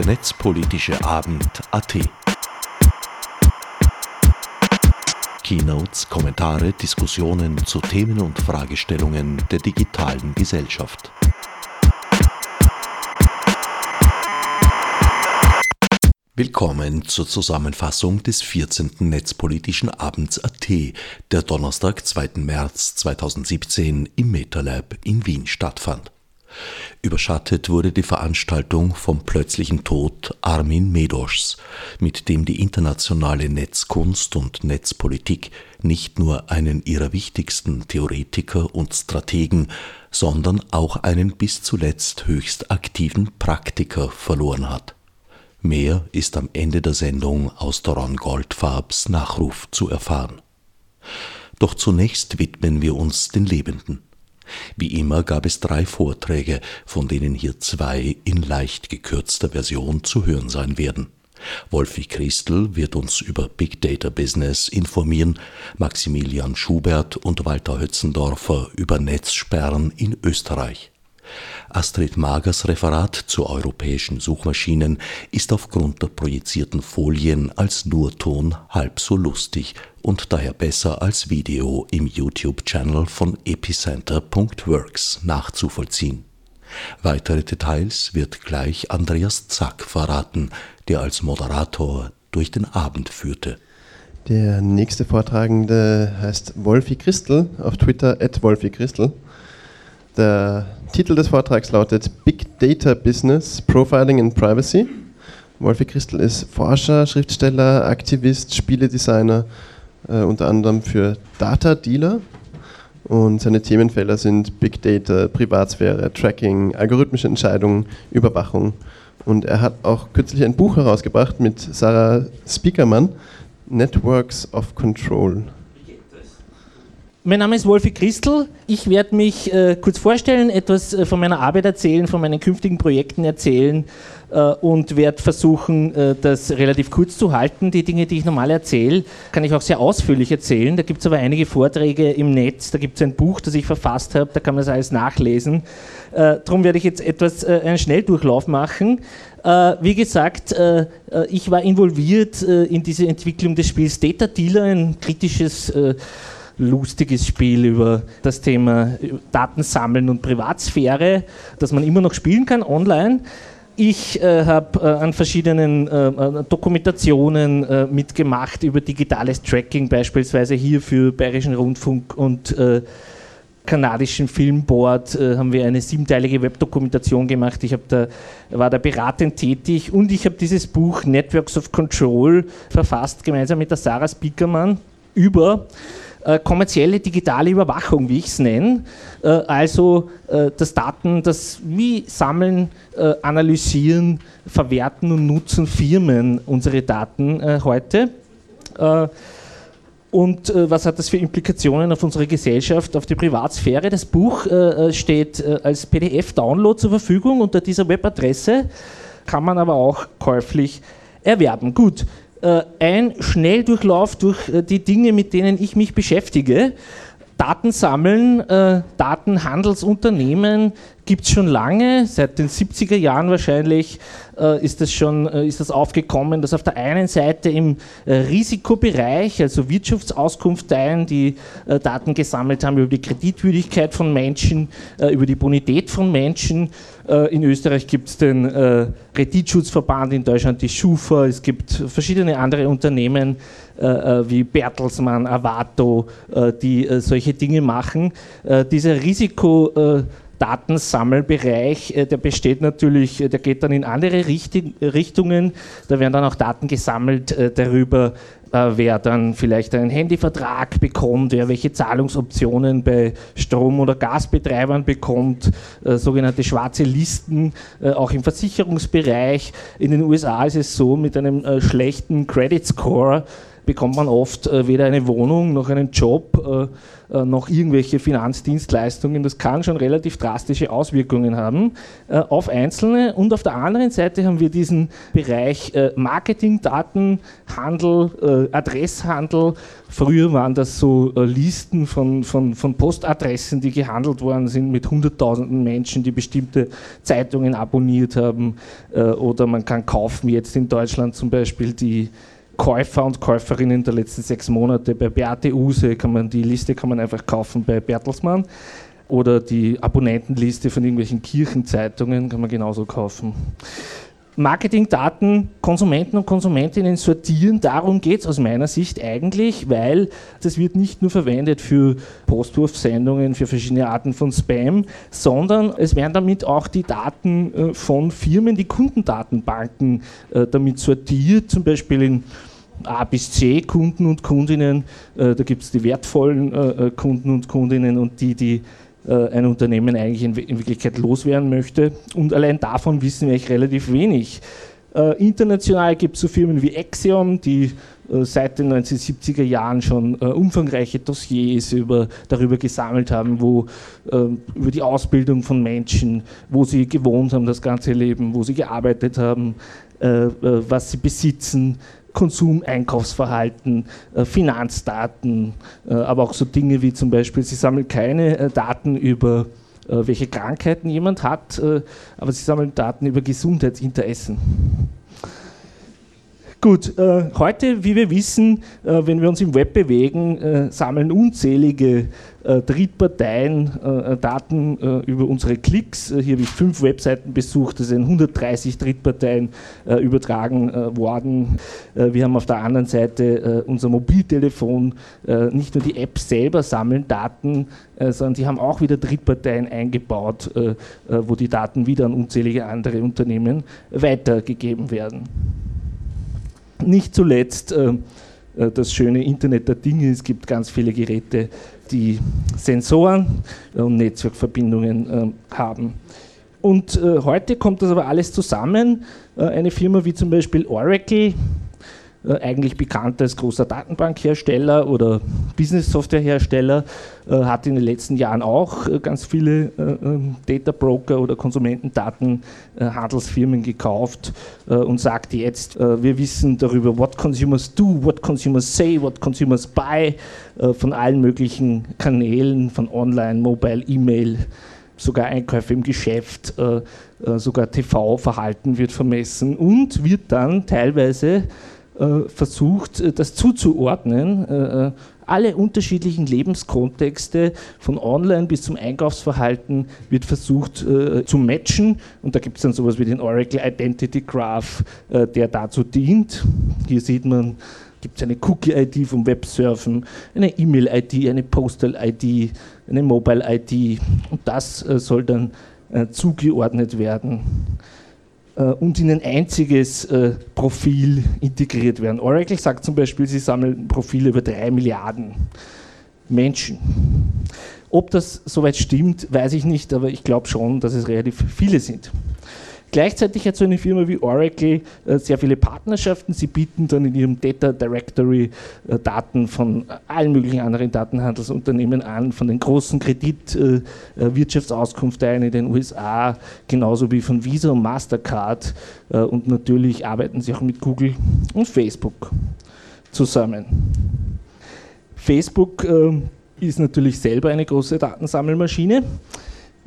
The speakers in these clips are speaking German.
der netzpolitische Abend AT. Keynotes, Kommentare, Diskussionen zu Themen und Fragestellungen der digitalen Gesellschaft. Willkommen zur Zusammenfassung des 14. Netzpolitischen Abends AT, der Donnerstag, 2. März 2017 im MetaLab in Wien stattfand. Überschattet wurde die Veranstaltung vom plötzlichen Tod Armin Medoschs, mit dem die internationale Netzkunst und Netzpolitik nicht nur einen ihrer wichtigsten Theoretiker und Strategen, sondern auch einen bis zuletzt höchst aktiven Praktiker verloren hat. Mehr ist am Ende der Sendung aus Doron Goldfarbs Nachruf zu erfahren. Doch zunächst widmen wir uns den Lebenden. Wie immer gab es drei Vorträge, von denen hier zwei in leicht gekürzter Version zu hören sein werden. Wolfi Christel wird uns über Big Data Business informieren, Maximilian Schubert und Walter Hötzendorfer über Netzsperren in Österreich. Astrid Magers Referat zu europäischen Suchmaschinen ist aufgrund der projizierten Folien als Nurton halb so lustig und daher besser als Video im YouTube-Channel von epicenter.works nachzuvollziehen. Weitere Details wird gleich Andreas Zack verraten, der als Moderator durch den Abend führte. Der nächste Vortragende heißt Wolfi Christel auf Twitter at Wolfi Christel. Der Titel des Vortrags lautet Big Data Business, Profiling and Privacy. Wolfi Christel ist Forscher, Schriftsteller, Aktivist, Spieledesigner, äh, unter anderem für Data Dealer. Und seine Themenfelder sind Big Data, Privatsphäre, Tracking, algorithmische Entscheidungen, Überwachung. Und er hat auch kürzlich ein Buch herausgebracht mit Sarah Speakermann, Networks of Control. Mein Name ist Wolfi Christel. Ich werde mich äh, kurz vorstellen, etwas äh, von meiner Arbeit erzählen, von meinen künftigen Projekten erzählen äh, und werde versuchen, äh, das relativ kurz zu halten. Die Dinge, die ich normal erzähle, kann ich auch sehr ausführlich erzählen. Da gibt es aber einige Vorträge im Netz, da gibt es ein Buch, das ich verfasst habe, da kann man das alles nachlesen. Äh, darum werde ich jetzt etwas äh, einen Schnelldurchlauf machen. wie gesagt, ich war involviert in diese Entwicklung des Spiels Data Dealer, ein kritisches lustiges Spiel über das Thema Datensammeln und Privatsphäre, das man immer noch spielen kann online. Ich äh, habe äh, an verschiedenen äh, äh Dokumentationen äh, mitgemacht über digitales Tracking, beispielsweise hier für Bayerischen Rundfunk und äh, kanadischen Filmboard haben wir eine siebenteilige Webdokumentation gemacht. Ich da, war da beratend tätig und ich habe dieses Buch Networks of Control verfasst, gemeinsam mit der Sarah Spiekermann über äh, kommerzielle digitale Überwachung, wie ich es nenne. Äh, also äh, das Daten, das wie sammeln, äh, analysieren, verwerten und nutzen Firmen unsere Daten äh, heute. Äh, und was hat das für Implikationen auf unsere Gesellschaft, auf die Privatsphäre? Das Buch steht als PDF-Download zur Verfügung unter dieser Webadresse, kann man aber auch käuflich erwerben. Gut, ein Schnelldurchlauf durch äh, die Dinge, mit denen ich mich beschäftige. Daten sammeln, äh, Datenhandelsunternehmen gibt es schon lange, seit den 70er Jahren wahrscheinlich äh, ist, das schon, äh, ist das aufgekommen, dass auf der einen Seite im äh, Risikobereich, also Wirtschaftsauskunfteien, die äh, Daten gesammelt haben über die Kreditwürdigkeit von Menschen, äh, über die Bonität von Menschen. in Österreich gibt es den Kreditschutzverband, in Deutschland die Schufa, es gibt verschiedene andere Unternehmen wie Bertelsmann, Avato, die solche Dinge machen. dieser Risiko Datensammelbereich, äh, der besteht natürlich, äh, der geht dann in andere Richtungen. Da werden dann auch Daten gesammelt äh, darüber, wer dann vielleicht einen Handyvertrag bekommt, wer welche Zahlungsoptionen bei Strom- oder Gasbetreibern bekommt, sogenannte schwarze Listen, auch im Versicherungsbereich. In den USA ist es so, mit einem schlechten Credit Score bekommt man oft äh, weder eine Wohnung noch einen Job äh, äh, noch irgendwelche Finanzdienstleistungen. Das kann schon relativ drastische Auswirkungen haben auf Einzelne. Und auf der anderen Seite haben wir diesen Bereich Marketing, Datenhandel, äh, Adresshandel. Früher waren das so Listen von, von, von Postadressen, die gehandelt worden sind mit hunderttausenden Menschen, die bestimmte Zeitungen abonniert haben. oder man kann kaufen jetzt in Deutschland zum Beispiel die Käufer und Käuferinnen der letzten sechs Monate. Bei Beate Use kann man die Liste kann man einfach kaufen bei Bertelsmann oder die Abonnentenliste von irgendwelchen Kirchenzeitungen kann man genauso kaufen. Marketingdaten Konsumenten und Konsumentinnen sortieren, darum geht es aus meiner Sicht eigentlich, weil das wird nicht nur verwendet für Postwurfsendungen, für verschiedene Arten von Spam, sondern es werden damit auch die Daten äh, von Firmen, die Kundendatenbanken äh, damit sortiert, zum Beispiel in A bis C Kunden und Kundinnen. Äh, da gibt es die wertvollen äh, äh, Kunden und Kundinnen und die, die ein Unternehmen eigentlich in, Wirklichkeit loswerden möchte. Und allein davon wissen wir eigentlich relativ wenig. international gibt es so Firmen wie Axiom, die seit den 1970er Jahren schon umfangreiche Dossiers über, darüber gesammelt haben, wo, über die Ausbildung von Menschen, wo sie gewohnt haben das ganze Leben, wo sie gearbeitet haben, was sie besitzen, Konsum, Einkaufsverhalten, äh, Finanzdaten, äh, aber auch so Dinge wie zum Beispiel, sie sammeln keine äh, Daten über welche Krankheiten jemand hat, aber sie sammeln Daten über Gesundheitsinteressen. Gut, äh, heute, wie wir wissen, äh, wenn wir uns im Web bewegen, äh, sammeln unzählige äh, Drittparteien Daten über unsere Klicks. hier habe ich fünf Webseiten besucht, es sind 130 Drittparteien übertragen worden. wir haben auf der anderen Seite unser Mobiltelefon, nicht nur die Apps selber sammeln Daten, sondern die haben auch wieder Drittparteien eingebaut, wo die Daten wieder an unzählige andere Unternehmen weitergegeben werden. Nicht zuletzt äh, äh, das schöne Internet der Dinge. Es gibt ganz viele Geräte, die Sensoren und Netzwerkverbindungen äh, haben. Und heute kommt das aber alles zusammen. Eine Firma wie zum Beispiel Oracle eigentlich bekannt als großer Datenbankhersteller oder Business-Softwarehersteller, äh, hat in den letzten Jahren auch äh, ganz viele ähm, Data Broker oder Konsumentendatenhandelsfirmen gekauft und sagt jetzt, wir wissen darüber, what consumers do, what consumers say, what consumers buy, von allen möglichen Kanälen, von Online, Mobile, E-Mail, sogar Einkäufe im Geschäft, sogar TV-Verhalten wird vermessen und wird dann teilweise äh, versucht, äh, das zuzuordnen. Äh, alle unterschiedlichen Lebenskontexte von Online bis zum Einkaufsverhalten wird versucht äh, zu matchen und da gibt es dann sowas wie den Oracle Identity Graph, äh, der dazu dient. Hier sieht man, gibt es eine Cookie-ID vom Websurfen, eine E-Mail-ID, eine Postal-ID, eine Mobile-ID und das äh, soll dann zugeordnet werden. Äh, und in ein einziges äh, Profil integriert werden. Oracle sagt zum Beispiel, sie sammeln Profile über drei Milliarden Menschen. Ob das soweit stimmt, weiß ich nicht, aber ich glaube schon, dass es relativ viele sind. Gleichzeitig hat so eine Firma wie Oracle äh, sehr viele Partnerschaften. Sie bieten dann in ihrem Data Directory äh, Daten von allen möglichen anderen Datenhandelsunternehmen an, von den großen Kreditwirtschaftsauskunfteien äh, in den USA, genauso wie von Visa und Mastercard. und natürlich arbeiten sie auch mit Google und Facebook zusammen. Facebook ist natürlich selber eine große Datensammelmaschine.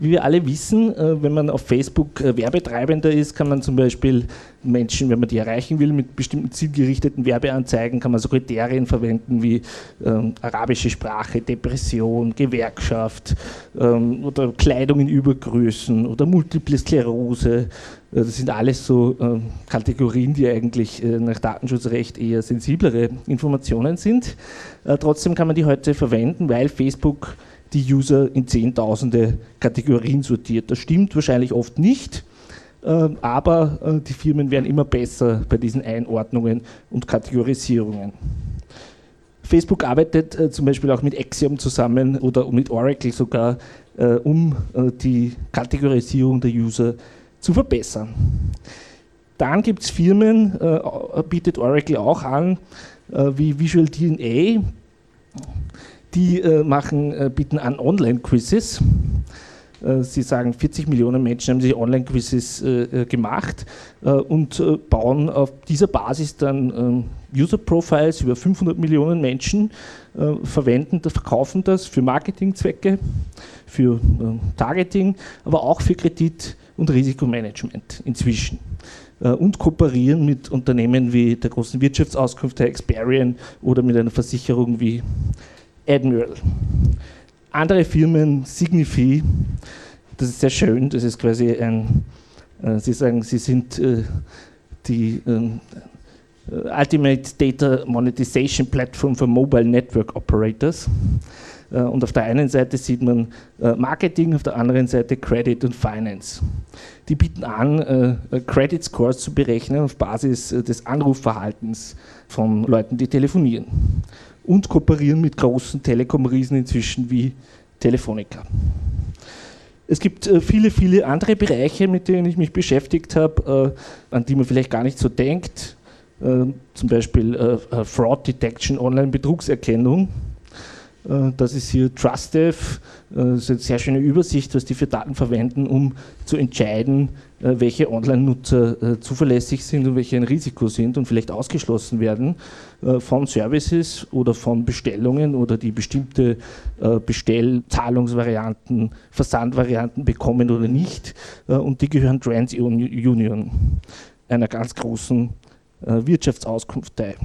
Wie wir alle wissen, äh, wenn man auf Facebook äh, Werbetreibender ist, kann man zum Beispiel Menschen, wenn man die erreichen will, mit bestimmten zielgerichteten Werbeanzeigen, kann man so Kriterien verwenden wie ähm, arabische Sprache, Depression, Gewerkschaft ähm, oder Kleidung in Übergrößen oder Multiple Sklerose. Äh, das sind alles so äh, Kategorien, die eigentlich äh, nach Datenschutzrecht eher sensiblere Informationen sind. Äh, trotzdem kann man die heute verwenden, weil Facebook die User in Zehntausende Kategorien sortiert. Das stimmt wahrscheinlich oft nicht, ähm, aber äh, die Firmen werden immer besser bei diesen Einordnungen und Kategorisierungen. Facebook arbeitet äh, zum Beispiel auch mit Axiom zusammen oder mit Oracle sogar, äh, um die Kategorisierung der User zu verbessern. Dann gibt es Firmen, bietet Oracle auch an, wie Visual DNA. Die machen, bieten an Online-Quizzes. Sie sagen, 40 Millionen Menschen haben sich Online-Quizzes gemacht und bauen auf dieser Basis dann ähm, User-Profiles über 500 Millionen Menschen, verwenden verkaufen das für Marketingzwecke, für Targeting, aber auch für Kredit- und Risikomanagement inzwischen äh, und kooperieren mit Unternehmen wie der großen Wirtschaftsauskunft der Experian oder mit einer Versicherung wie Admiral. Andere Firmen, Signify, das ist sehr schön, das ist quasi ein, äh, Sie sagen, Sie sind äh, die ähm, Ultimate Data Monetization Platform for Mobile Network Operators. Äh, und auf der einen Seite sieht man äh, Marketing, auf der anderen Seite Credit und Finance. Die bieten an, äh, Credit Scores zu berechnen auf Basis des Anrufverhaltens von Leuten, die telefonieren. Und kooperieren mit großen Telekom-Riesen inzwischen wie Telefonica. Es gibt viele, viele andere Bereiche, mit denen ich mich beschäftigt habe, an die man vielleicht gar nicht so denkt. Zum Beispiel Fraud Detection, Online-Betrugserkennung äh, das ist hier TrustDev, äh, das ist eine sehr schöne Übersicht, was die für Daten verwenden, um zu entscheiden, äh, welche Online-Nutzer zuverlässig sind und welche ein Risiko sind und vielleicht ausgeschlossen werden von Services oder von Bestellungen oder die bestimmte Bestellzahlungsvarianten, Versandvarianten bekommen oder nicht. Und die gehören TransUnion, einer ganz großen Wirtschaftsauskunft teil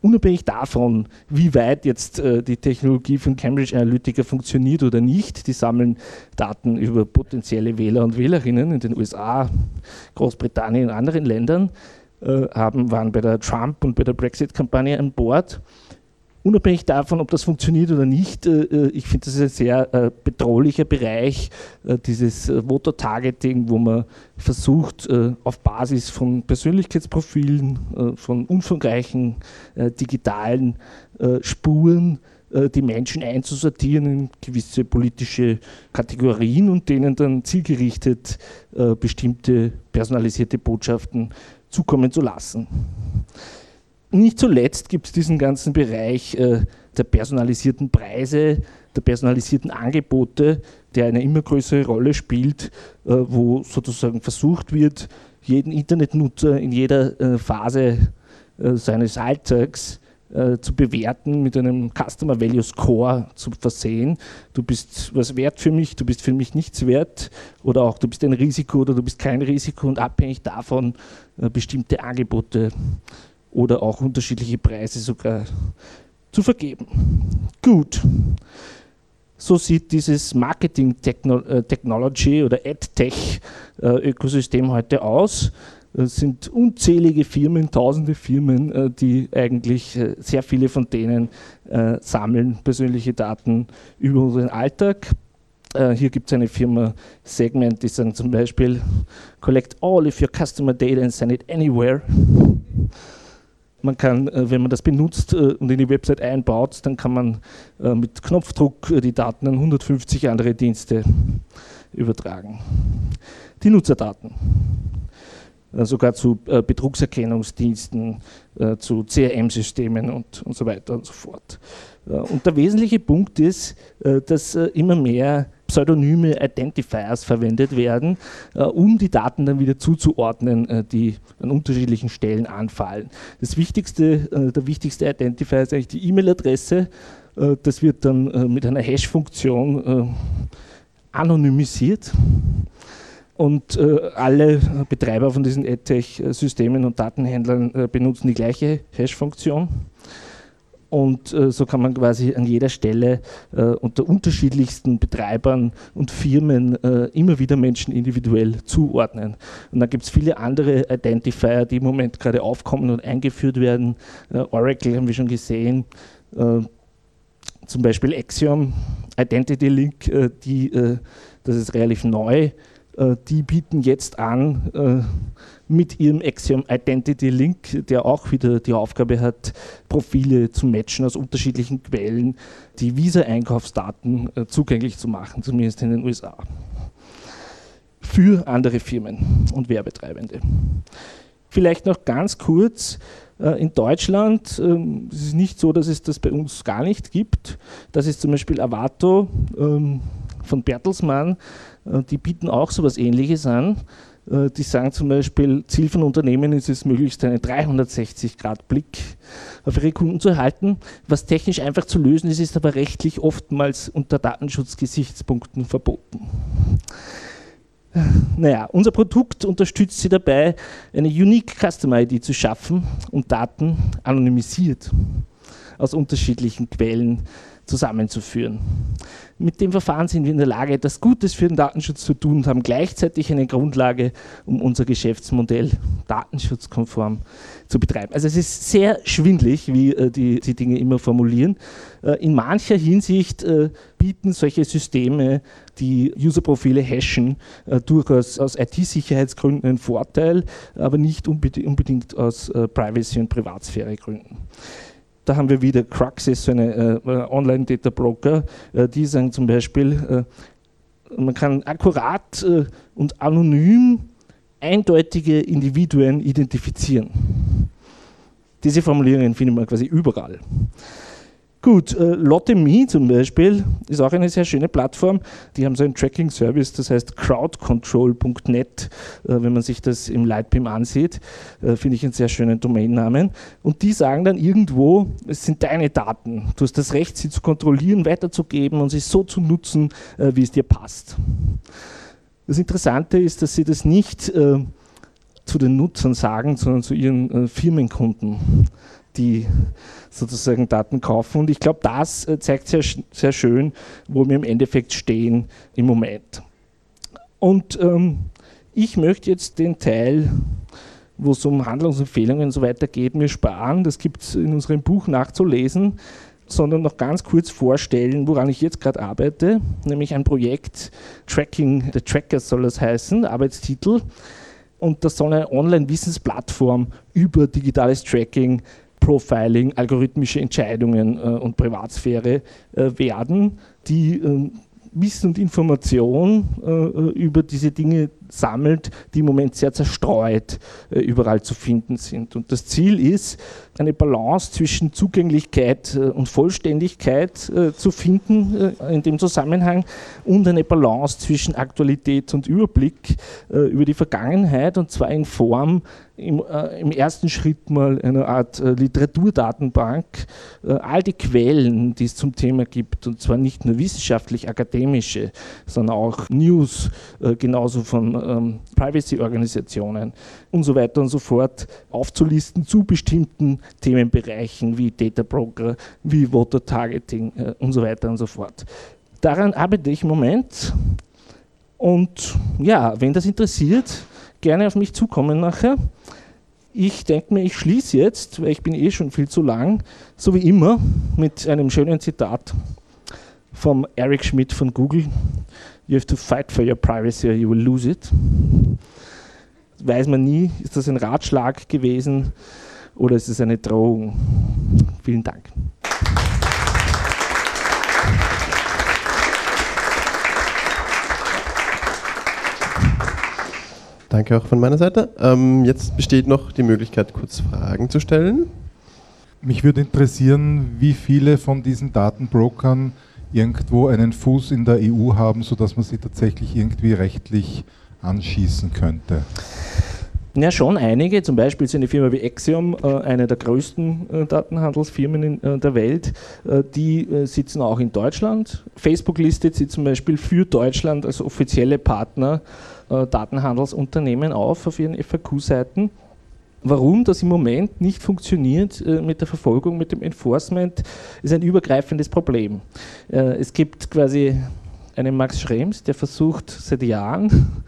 unabhängig davon, wie weit jetzt äh, die Technologie von Cambridge Analytica funktioniert oder nicht, die sammeln Daten über potenzielle Wähler und Wählerinnen in den USA, Großbritannien und anderen Ländern, äh, haben, waren bei der Trump- und bei der Brexit-Kampagne an Bord unabhängig davon, ob das funktioniert oder nicht, äh, äh, ich finde, das ist ein sehr äh, bedrohlicher Bereich, dieses Voter-Targeting, wo man versucht, auf Basis von Persönlichkeitsprofilen, von umfangreichen digitalen Spuren, die Menschen einzusortieren in gewisse politische Kategorien und denen dann zielgerichtet bestimmte personalisierte Botschaften zukommen zu lassen nicht zuletzt gibt es diesen ganzen Bereich äh, der personalisierten Preise, der personalisierten Angebote, der eine immer größere Rolle spielt, äh, wo sozusagen versucht wird, jeden Internetnutzer in jeder äh, Phase äh, seines Alltags äh, zu bewerten, mit einem Customer Value Score zu versehen. Du bist was wert für mich, du bist für mich nichts wert oder auch du bist ein Risiko oder du bist kein Risiko und abhängig davon äh, bestimmte Angebote oder auch unterschiedliche Preise sogar zu vergeben. Gut. So sieht dieses Marketing äh, Technology oder AdTech äh, Ökosystem heute aus. Es sind unzählige Firmen, tausende Firmen, äh, die eigentlich sehr viele von denen sammeln persönliche Daten über unseren Alltag. Hier gibt es eine Firma Segment, die sagen zum Beispiel Collect all of your customer data and send it anywhere. Man kann, äh, wenn man das benutzt äh, und in die Website einbaut, dann kann man äh, mit Knopfdruck die Daten an 150 andere Dienste übertragen. Die Nutzerdaten. Sogar zu Betrugserkennungsdiensten, zu CRM-Systemen und, und so weiter und so fort. Und der wesentliche Punkt ist, dass immer mehr pseudonyme Identifiers verwendet werden, äh, um die Daten dann wieder zuzuordnen, äh, die an unterschiedlichen Stellen anfallen. Das wichtigste, äh, der wichtigste Identifier ist eigentlich die E-Mail-Adresse. Äh, das wird dann äh, mit einer Hash-Funktion äh, anonymisiert. Und alle Betreiber von diesen AdTech-Systemen und Datenhändlern benutzen die gleiche Hash-Funktion. Und äh, so kann man quasi an jeder Stelle äh, unter unterschiedlichsten Betreibern und Firmen äh, immer wieder Menschen individuell zuordnen. Und dann gibt es viele andere Identifier, die im Moment gerade aufkommen und eingeführt werden. Äh, Oracle haben wir schon gesehen, äh, zum Beispiel Axiom, Identity Link, äh, die, das ist relativ neu, die bieten jetzt an, mit ihrem Axiom Identity Link, der auch wieder die Aufgabe hat, Profile zu matchen aus unterschiedlichen Quellen, die Visa-Einkaufsdaten äh, zugänglich zu machen, zumindest in den USA. Für andere Firmen und Werbetreibende. Vielleicht noch ganz kurz, Äh, in Deutschland ähm, ist es nicht so, dass es das bei uns gar nicht gibt. Das ist zum Beispiel Avato ähm, von Bertelsmann. Äh, die bieten auch so etwas Ähnliches an. Äh, die sagen zum Beispiel, Ziel von Unternehmen ist es, möglichst einen 360-Grad-Blick auf ihre Kunden zu erhalten. Was technisch einfach zu lösen ist, ist aber rechtlich oftmals unter Datenschutzgesichtspunkten verboten. Naja, unser Produkt unterstützt sie dabei, eine Unique Customer ID zu schaffen und Daten anonymisiert aus unterschiedlichen Quellen zusammenzuführen. Mit dem Verfahren sind wir in der Lage, etwas Gutes für den Datenschutz zu tun und haben gleichzeitig eine Grundlage, um unser Geschäftsmodell datenschutzkonform zu betreiben. Also es ist sehr schwindlig, wie äh, die, die Dinge immer formulieren. Äh, in mancher Hinsicht äh, bieten solche Systeme, die Userprofile hashen, äh, durchaus aus IT-Sicherheitsgründen einen Vorteil, aber nicht unbedingt aus äh, Privacy- und Privatsphäregründen. Da haben wir wieder Cruxes, so eine äh, Online-Data-Broker, äh, die sagen zum Beispiel, äh, man kann akkurat äh, und anonym eindeutige Individuen identifizieren. Diese Formulierungen findet man quasi überall. Gut, äh, Lotte.me zum Beispiel ist auch eine sehr schöne Plattform. Die haben so einen Tracking-Service, das heißt crowdcontrol.net, äh, wenn man sich das im Lightbeam ansieht, äh, finde ich einen sehr schönen Domainnamen. Und die sagen dann irgendwo, es sind deine Daten. Du hast das Recht, sie zu kontrollieren, weiterzugeben und sie so zu nutzen, äh, wie es dir passt. Das Interessante ist, dass sie das nicht zu den Nutzern sagen, sondern zu ihren Firmenkunden die sozusagen Daten kaufen. Und ich glaube, das äh, zeigt sehr, sehr schön, wo wir im Endeffekt stehen im Moment. Und ähm, ich möchte jetzt den Teil, wo es um Handlungsempfehlungen und so weiter geht, mir sparen. Das gibt es in unserem Buch nachzulesen sondern noch ganz kurz vorstellen, woran ich jetzt gerade arbeite, nämlich ein Projekt Tracking the Trackers soll das heißen, Arbeitstitel. Und das soll eine Online-Wissensplattform über digitales Tracking Profiling, algorithmische Entscheidungen äh, und Privatsphäre äh, werden, die äh, Wissen und Information äh, äh, über diese Dinge sammelt, die im Moment sehr zerstreut äh, überall zu finden sind. Und das Ziel ist, eine Balance zwischen Zugänglichkeit und Vollständigkeit zu finden in dem Zusammenhang und eine Balance zwischen Aktualität und Überblick über die Vergangenheit und zwar in Form im, äh, im, ersten Schritt mal eine Art äh, Literaturdatenbank, äh, all die Quellen, die es zum Thema gibt, und zwar nicht nur wissenschaftlich-akademische, sondern auch News, genauso von ähm, Privacy-Organisationen und so weiter und so fort aufzulisten zu bestimmten Themenbereichen wie Data Broker, wie Voter Targeting äh, und so weiter und so fort. Daran arbeite ich im Moment und ja, wenn das interessiert, gerne auf mich zukommen nachher. Ich denke mir, ich schließe jetzt, weil ich bin eh schon viel zu lang, so wie immer, mit einem schönen Zitat vom Eric Schmidt von Google. You have to fight for your privacy or you will lose it. Weiß man nie, ist das ein Ratschlag gewesen oder ist es eine Drohung? Vielen Dank. Danke auch von meiner Seite. Ähm, jetzt besteht noch die Möglichkeit, kurz Fragen zu stellen. Mich würde interessieren, wie viele von diesen Datenbrokern irgendwo einen Fuß in der EU haben, sodass man sie tatsächlich irgendwie rechtlich anschießen könnte? Ja, schon einige. Zum Beispiel ist eine Firma wie Axiom äh, eine der größten äh, Datenhandelsfirmen in äh, der Welt. Die sitzen auch in Deutschland. Facebook listet sie zum Beispiel für Deutschland als offizielle Partner Datenhandelsunternehmen auf auf ihren FAQ-Seiten. Warum das im Moment nicht funktioniert mit der Verfolgung, mit dem Enforcement, ist ein übergreifendes Problem. Es gibt quasi einen Max Schrems, der versucht seit Jahren,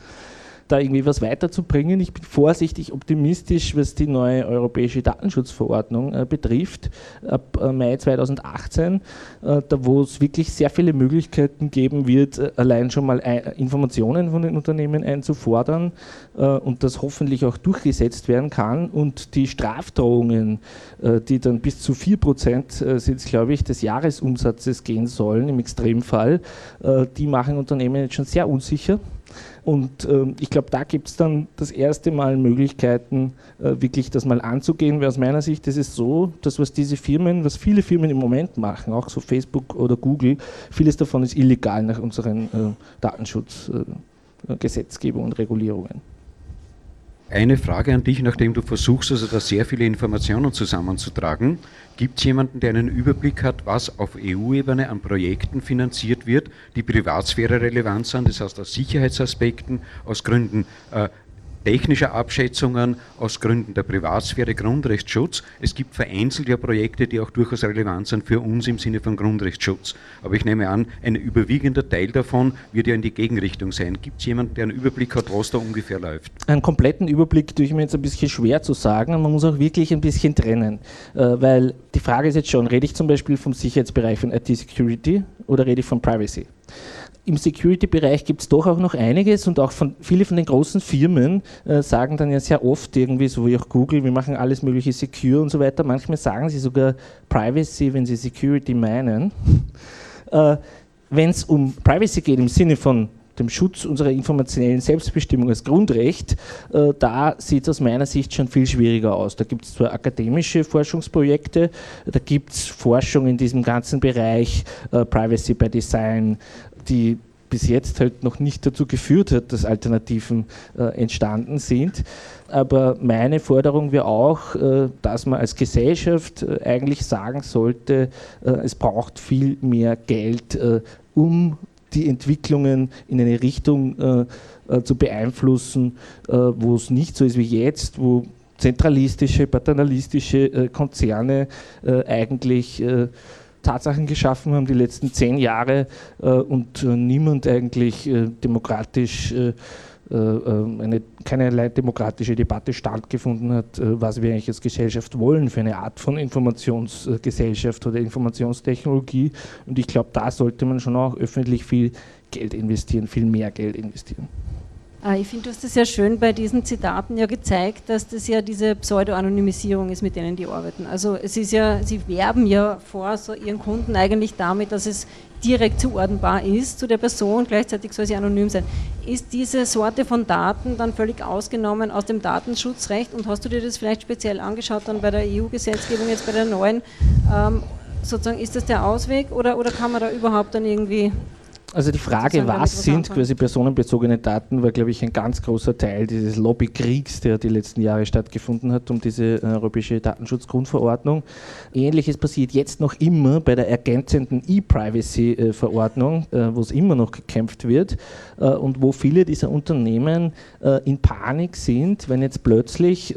da irgendwie was weiterzubringen. Ich bin vorsichtig optimistisch, was die neue europäische Datenschutzverordnung äh, betrifft, ab äh, Mai 2018, äh, da wo es wirklich sehr viele Möglichkeiten geben wird, äh, allein schon mal ein, Informationen von den Unternehmen einzufordern äh, und das hoffentlich auch durchgesetzt werden kann. Und die Strafdrohungen, äh, die dann bis zu 4% sind, glaube ich, des Jahresumsatzes gehen sollen im Extremfall, die machen Unternehmen jetzt schon sehr unsicher Und äh, ich glaube, da gibt es dann das erste Mal Möglichkeiten, äh, wirklich das mal anzugehen, weil aus meiner Sicht ist es so, dass was diese Firmen, was viele Firmen im Moment machen, auch so Facebook oder Google, vieles davon ist illegal nach unseren äh, Datenschutzgesetzgebung und Regulierungen. Eine Frage an dich, nachdem du versuchst, also da sehr viele Informationen zusammenzutragen. Gibt es jemanden, der einen Überblick hat, was auf EU-Ebene an Projekten finanziert wird, die Privatsphäre relevant sind, das heißt aus Sicherheitsaspekten, aus Gründen äh, technischer Abschätzungen aus Gründen der Privatsphäre, Grundrechtsschutz. Es gibt vereinzelt ja Projekte, die auch durchaus relevant sind für uns im Sinne von Grundrechtsschutz. Aber ich nehme an, ein überwiegender Teil davon wird ja in die Gegenrichtung sein. Gibt es jemanden, der einen Überblick hat, was da ungefähr läuft? Einen kompletten Überblick tue ich mir jetzt ein bisschen schwer zu sagen man muss auch wirklich ein bisschen trennen. Äh, weil die Frage ist jetzt schon, rede ich zum Beispiel vom Sicherheitsbereich von IT-Security oder rede ich von Privacy? Im Security-Bereich gibt es doch auch noch einiges und auch von, viele von den großen Firmen äh, sagen dann ja sehr oft irgendwie, so wie auch Google, wir machen alles mögliche secure und so weiter. Manchmal sagen sie sogar Privacy, wenn sie Security meinen. Äh, wenn es um Privacy geht im Sinne von dem Schutz unserer informationellen Selbstbestimmung als Grundrecht, äh, da sieht es aus meiner Sicht schon viel schwieriger aus. Da gibt es zwar akademische Forschungsprojekte, da gibt es Forschung in diesem ganzen Bereich äh, Privacy by Design, die bis jetzt halt noch nicht dazu geführt hat, dass Alternativen äh, entstanden sind. Aber meine Forderung wäre auch, äh, dass man als Gesellschaft äh, eigentlich sagen sollte, äh, es braucht viel mehr Geld, äh, um die Entwicklungen in eine Richtung äh, zu beeinflussen, wo es nicht so ist wie jetzt, wo zentralistische, paternalistische Konzerne eigentlich Tatsachen geschaffen haben die letzten zehn Jahre äh, und äh, niemand eigentlich äh, demokratisch eine, keinerlei demokratische Debatte stattgefunden hat, was wir eigentlich als Gesellschaft wollen für eine Art von Informationsgesellschaft oder Informationstechnologie. Und ich glaube, da sollte man schon auch öffentlich viel Geld investieren, viel mehr Geld investieren. Ah, ich finde, du hast das sehr schön bei diesen Zitaten ja gezeigt, dass das ja diese Pseudo-Anonymisierung ist, mit denen die arbeiten. Also es ist ja, sie werben ja vor so ihren Kunden eigentlich damit, dass es direkt zuordnenbar ist zu der Person, gleichzeitig soll sie anonym sein. Ist diese Sorte von Daten dann völlig ausgenommen aus dem Datenschutzrecht und hast du dir das vielleicht speziell angeschaut dann bei der EU-Gesetzgebung, jetzt bei der neuen, ähm, sozusagen ist das der Ausweg oder, oder kann man da überhaupt dann irgendwie also die Frage, was sind quasi personenbezogene Daten, war, glaube ich, ein ganz großer Teil dieses Lobbykriegs, der die letzten Jahre stattgefunden hat, um diese äh, europäische Datenschutzgrundverordnung. Ähnliches passiert jetzt noch immer bei der ergänzenden E-Privacy-Verordnung, äh, wo es immer noch gekämpft wird äh, und wo viele dieser Unternehmen in Panik sind, wenn jetzt plötzlich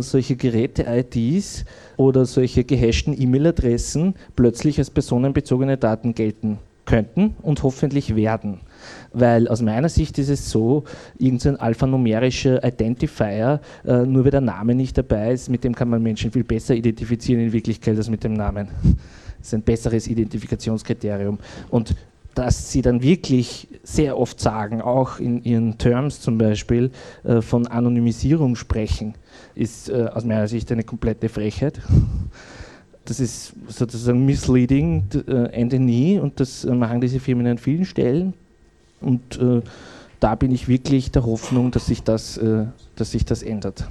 solche Geräte-IDs oder solche gehashten E-Mail-Adressen plötzlich als personenbezogene Daten gelten könnten und hoffentlich werden. Weil aus meiner Sicht ist es so, irgendein alphanumerischer Identifier, äh, nur weil der Name nicht dabei ist, mit dem kann man Menschen viel besser identifizieren in Wirklichkeit als mit dem Namen. Das ist ein besseres Identifikationskriterium. Und dass sie dann wirklich sehr oft sagen, auch in ihren Terms zum Beispiel, äh, von Anonymisierung sprechen, ist äh, aus meiner Sicht eine komplette Frechheit das ist sozusagen misleading äh, Ende nie und das äh, machen diese Firmen an vielen Stellen. Und äh, da bin ich wirklich der Hoffnung, dass sich das, dass sich das ändert.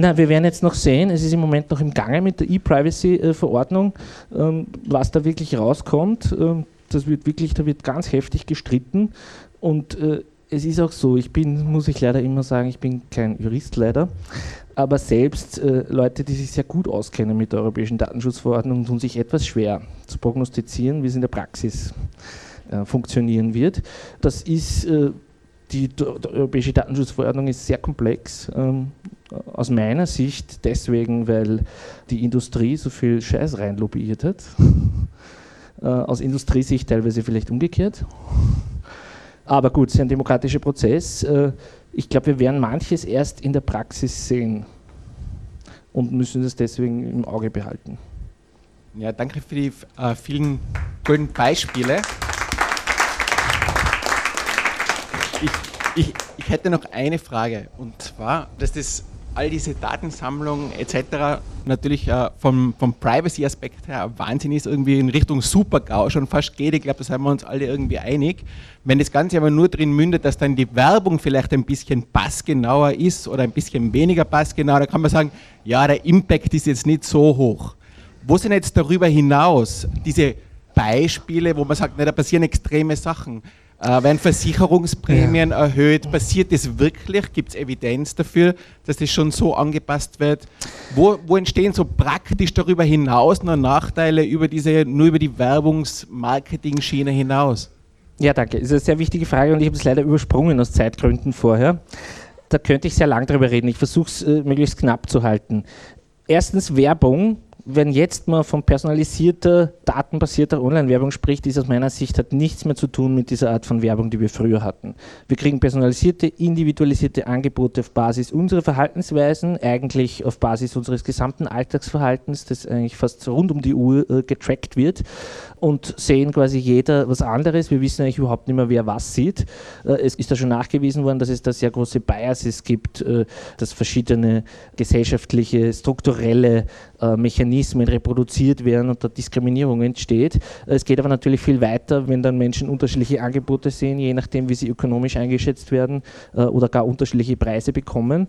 Na, wir werden jetzt noch sehen, es ist im Moment noch im Gange mit der E-Privacy-Verordnung, ähm, was da wirklich rauskommt. Ähm, das wird wirklich, da wird ganz heftig gestritten und äh, es ist auch so, ich bin, muss ich leider immer sagen, ich bin kein Jurist leider, aber selbst äh, Leute, die sich sehr gut auskennen mit der europäischen Datenschutzverordnung, tun sich etwas schwer zu prognostizieren, wie es in der Praxis äh, funktionieren wird. Das ist, äh, die, die, europäische Datenschutzverordnung ist sehr komplex, ähm, aus meiner Sicht deswegen, weil die Industrie so viel Scheiß rein lobbyiert hat. Äh, aus Industriesicht teilweise vielleicht umgekehrt. Aber gut, es ist ein demokratischer Prozess. Äh, ich glaube, wir werden manches erst in der Praxis sehen und müssen das deswegen im Auge behalten. Ja, danke für die äh, vielen guten Beispiele. Ich, ich, ich hätte noch eine Frage und zwar, dass das all diese Datensammlung etc. natürlich äh, vom, vom Privacy-Aspekt her Wahnsinn ist, irgendwie in Richtung Super-GAU schon fast geht. Ich glaube, da sind wir uns alle irgendwie einig. Wenn das Ganze aber nur drin mündet, dass dann die Werbung vielleicht ein bisschen passgenauer ist oder ein bisschen weniger passgenau, dann kann man sagen, ja, der Impact ist jetzt nicht so hoch. Wo sind jetzt darüber hinaus diese Beispiele, wo man sagt, na, da passieren extreme Sachen? Äh, werden Versicherungsprämien ja. erhöht? Passiert das wirklich? Gibt es Evidenz dafür, dass das schon so angepasst wird? Wo, wo entstehen so praktisch darüber hinaus noch Nachteile über diese, nur über die Werbungs-Marketing-Schiene hinaus? Ja, danke. Das ist eine sehr wichtige Frage und ich habe es leider übersprungen aus Zeitgründen vorher. Da könnte ich sehr lang drüber reden. Ich versuche es äh, möglichst knapp zu halten. Erstens Werbung wenn jetzt mal von personalisierter, datenbasierter Online-Werbung spricht, ist aus meiner Sicht hat nichts mehr zu tun mit dieser Art von Werbung, die wir früher hatten. Wir kriegen personalisierte, individualisierte Angebote auf Basis unserer Verhaltensweisen, eigentlich auf Basis unseres gesamten Alltagsverhaltens, das eigentlich fast rund um die Uhr äh, getrackt wird und sehen quasi jeder was anderes. Wir wissen eigentlich überhaupt nicht mehr, wer was sieht. Äh, es ist da schon nachgewiesen worden, dass es da sehr große Biases gibt, äh, dass verschiedene gesellschaftliche, strukturelle äh, Mechanismen reproduziert werden und da Diskriminierung entsteht. Es geht aber natürlich viel weiter, wenn dann Menschen unterschiedliche Angebote sehen, je nachdem, wie sie ökonomisch eingeschätzt werden äh, oder gar unterschiedliche Preise bekommen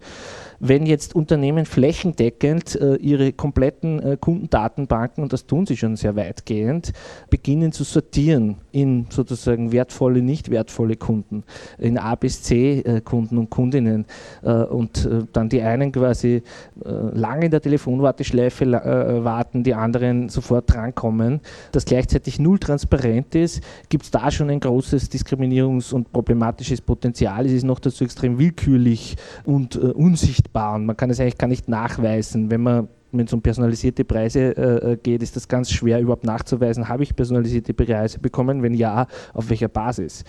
wenn jetzt Unternehmen flächendeckend äh, ihre kompletten äh, Kundendatenbanken, und das tun sie schon sehr weitgehend, beginnen zu sortieren in sozusagen wertvolle, nicht wertvolle Kunden, in A bis C äh, Kunden und Kundinnen. Äh, und äh, dann die einen quasi äh, lange in der Telefonwarteschleife warten, die anderen sofort drankommen, das gleichzeitig null transparent ist, gibt es da schon ein großes Diskriminierungs- und problematisches Potenzial. Es ist noch dazu extrem willkürlich und unsichtbar und man kann es eigentlich gar nicht nachweisen. Wenn man wenn es um personalisierte Preise äh, äh, geht, ist das ganz schwer überhaupt nachzuweisen. Habe ich personalisierte Preise bekommen? Wenn ja, auf welcher Basis?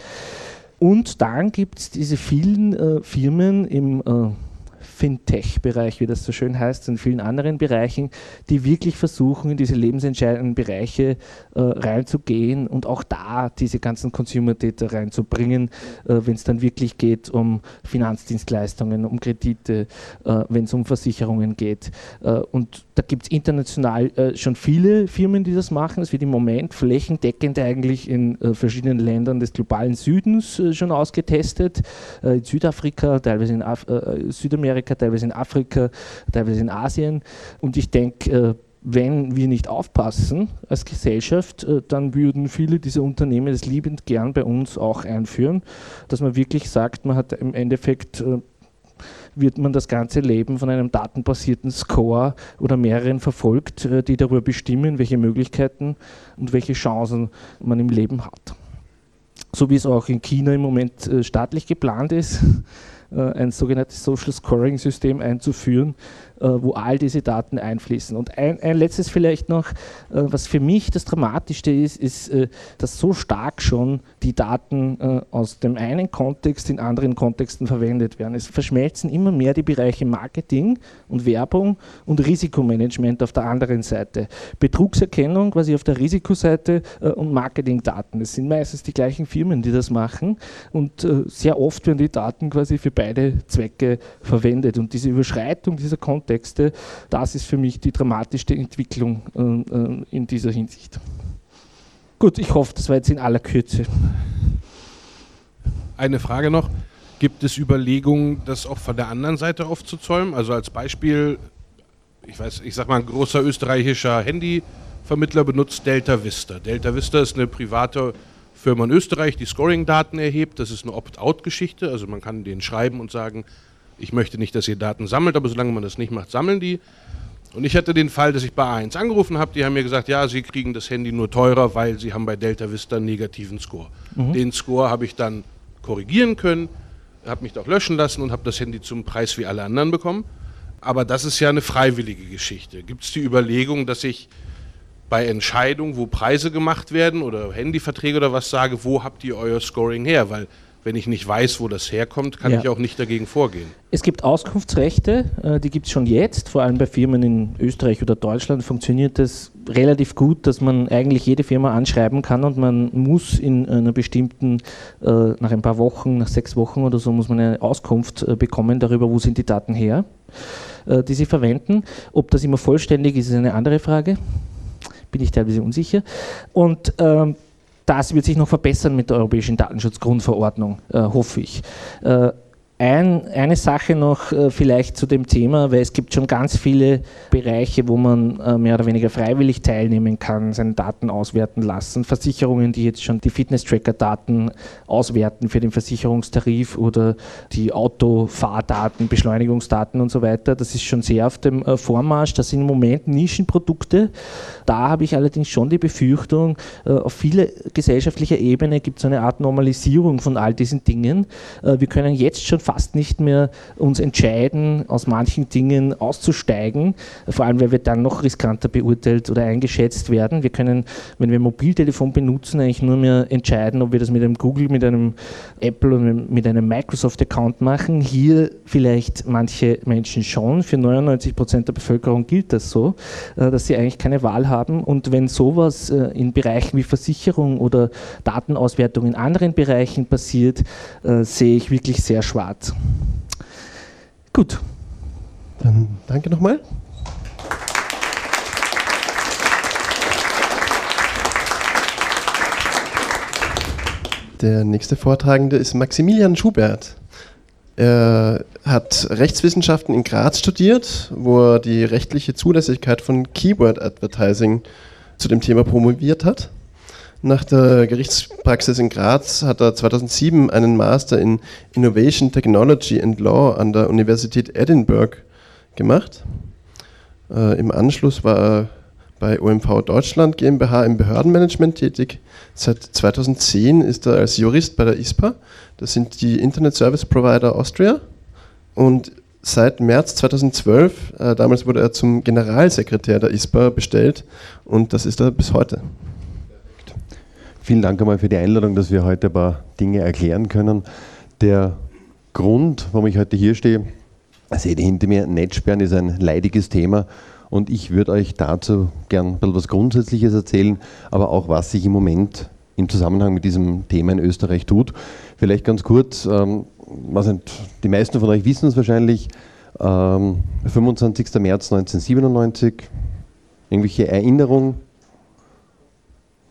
Und dann gibt es diese vielen äh, Firmen im äh, Fintech-Bereich, wie das so schön heißt, und vielen anderen Bereichen, die wirklich versuchen, in diese lebensentscheidenden Bereiche äh, reinzugehen und auch da diese ganzen Consumer Data reinzubringen, äh, wenn es dann wirklich geht um Finanzdienstleistungen, um Kredite, äh, wenn es um Versicherungen geht. Äh, und da gibt es international äh, schon viele Firmen, die das machen. Es wird im Moment flächendeckend eigentlich in äh, verschiedenen Ländern des globalen Südens schon ausgetestet, in Südafrika, teilweise in Af Südamerika Amerika, teilweise in Afrika, teilweise in Asien. Und ich denke, äh, wenn wir nicht aufpassen als Gesellschaft, äh, dann würden viele dieser Unternehmen das liebend gern bei uns auch einführen, dass man wirklich sagt, man hat im Endeffekt äh, wird man das ganze Leben von einem datenbasierten Score oder mehreren verfolgt, die darüber bestimmen, welche Möglichkeiten und welche Chancen man im Leben hat. So wie es auch in China im Moment staatlich geplant ist, ein sogenanntes Social Scoring System einzuführen, äh, wo all diese Daten einfließen. Und ein, ein letztes vielleicht noch, äh, was für mich das Dramatischste ist, ist, dass so stark schon die Daten aus dem einen Kontext in anderen Kontexten verwendet werden. Es verschmelzen immer mehr die Bereiche Marketing und Werbung und Risikomanagement auf der anderen Seite. Betrugserkennung quasi auf der Risikoseite und Marketingdaten. Es sind meistens die gleichen Firmen, die das machen und sehr oft werden die Daten quasi für beide Zwecke verwendet. Und diese Überschreitung dieser Kontexte, das ist für mich die dramatischste Entwicklung äh, äh, in dieser Hinsicht. Gut, ich hoffe, das war jetzt in aller Kürze. Eine Frage noch. Gibt es Überlegungen, das auch von der anderen Seite aufzuzäumen? Also als Beispiel, ich weiß, ich sag mal, ein großer österreichischer Handyvermittler benutzt Delta Vista. Delta Vista ist eine private Firma in Österreich, die Scoring-Daten erhebt. Das ist eine Opt-out-Geschichte. Also man kann denen schreiben und sagen, ich möchte nicht, dass ihr Daten sammelt, aber solange man das nicht macht, sammeln die. Und ich hatte den Fall, dass ich bei A1 angerufen habe, die haben mir gesagt, ja, sie kriegen das Handy nur teurer, weil sie haben bei Delta Vista einen negativen Score. Mhm. Den Score habe ich dann korrigieren können, habe mich doch löschen lassen und habe das Handy zum Preis wie alle anderen bekommen. Aber das ist ja eine freiwillige Geschichte. Gibt es die Überlegung, dass ich bei Entscheidungen, wo Preise gemacht werden oder Handyverträge oder was sage, wo habt ihr euer Scoring her? Weil wenn ich nicht weiß, wo das herkommt, kann ja. ich auch nicht dagegen vorgehen. Es gibt Auskunftsrechte, äh, die gibt es schon jetzt, vor allem bei Firmen in Österreich oder Deutschland funktioniert das relativ gut, dass man eigentlich jede Firma anschreiben kann und man muss in einer bestimmten, äh, nach ein paar Wochen, nach sechs Wochen oder so, muss man eine Auskunft äh, bekommen darüber, wo sind die Daten her. die sie verwenden. Ob das immer vollständig ist, ist eine andere Frage. Bin ich teilweise unsicher. Und ähm, das wird sich noch verbessern mit der Europäischen Datenschutzgrundverordnung, äh, hoffe ich. Ein, eine Sache noch äh, vielleicht zu dem Thema, weil es gibt schon ganz viele Bereiche, wo man äh, mehr oder weniger freiwillig teilnehmen kann, seine Daten auswerten lassen. Versicherungen, die jetzt schon die Fitness-Tracker-Daten auswerten für den Versicherungstarif oder die Autofahrdaten, Beschleunigungsdaten und so weiter. Das ist schon sehr auf dem äh, Vormarsch. Das sind im Moment Nischenprodukte. Da habe ich allerdings schon die Befürchtung, äh, auf vieler gesellschaftlicher Ebene gibt es eine Art Normalisierung von all diesen Dingen. Äh, wir können jetzt schon fast nicht mehr uns entscheiden, aus manchen Dingen auszusteigen, vor allem weil wir dann noch riskanter beurteilt oder eingeschätzt werden. Wir können, wenn wir Mobiltelefon benutzen, eigentlich nur mehr entscheiden, ob wir das mit einem Google, mit einem Apple oder mit einem Microsoft-Account machen. Hier vielleicht manche Menschen schon. Für 99 Prozent der Bevölkerung gilt das so, äh, dass sie eigentlich keine Wahl haben. Und wenn sowas äh, in Bereichen wie Versicherung oder Datenauswertung in anderen Bereichen passiert, äh, sehe ich wirklich sehr schwarz. Gut. Dann danke nochmal. Der nächste Vortragende ist Maximilian Schubert. Er hat Rechtswissenschaften in Graz studiert, wo er die rechtliche Zulässigkeit von Keyword Advertising zu dem Thema promoviert hat. Nach der Gerichtspraxis in Graz hat er 2007 einen Master in Innovation Technology and Law an der Universität Edinburgh gemacht. Äh, Im Anschluss war er bei OMV Deutschland GmbH im Behördenmanagement tätig. Seit 2010 ist er als Jurist bei der ISPA, das sind die Internet Service Provider Austria. Und seit März 2012, äh, damals wurde er zum Generalsekretär der ISPA bestellt und das ist er bis heute. Vielen Dank einmal für die Einladung, dass wir heute ein paar Dinge erklären können. Der Grund, warum ich heute hier stehe, seht ihr hinter mir, Netzsperren ist ein leidiges Thema und ich würde euch dazu gern ein bisschen was Grundsätzliches erzählen, aber auch was sich im Moment im Zusammenhang mit diesem Thema in Österreich tut. Vielleicht ganz kurz, ähm, sind, die meisten von euch wissen es wahrscheinlich, ähm, 25. März 1997, irgendwelche Erinnerungen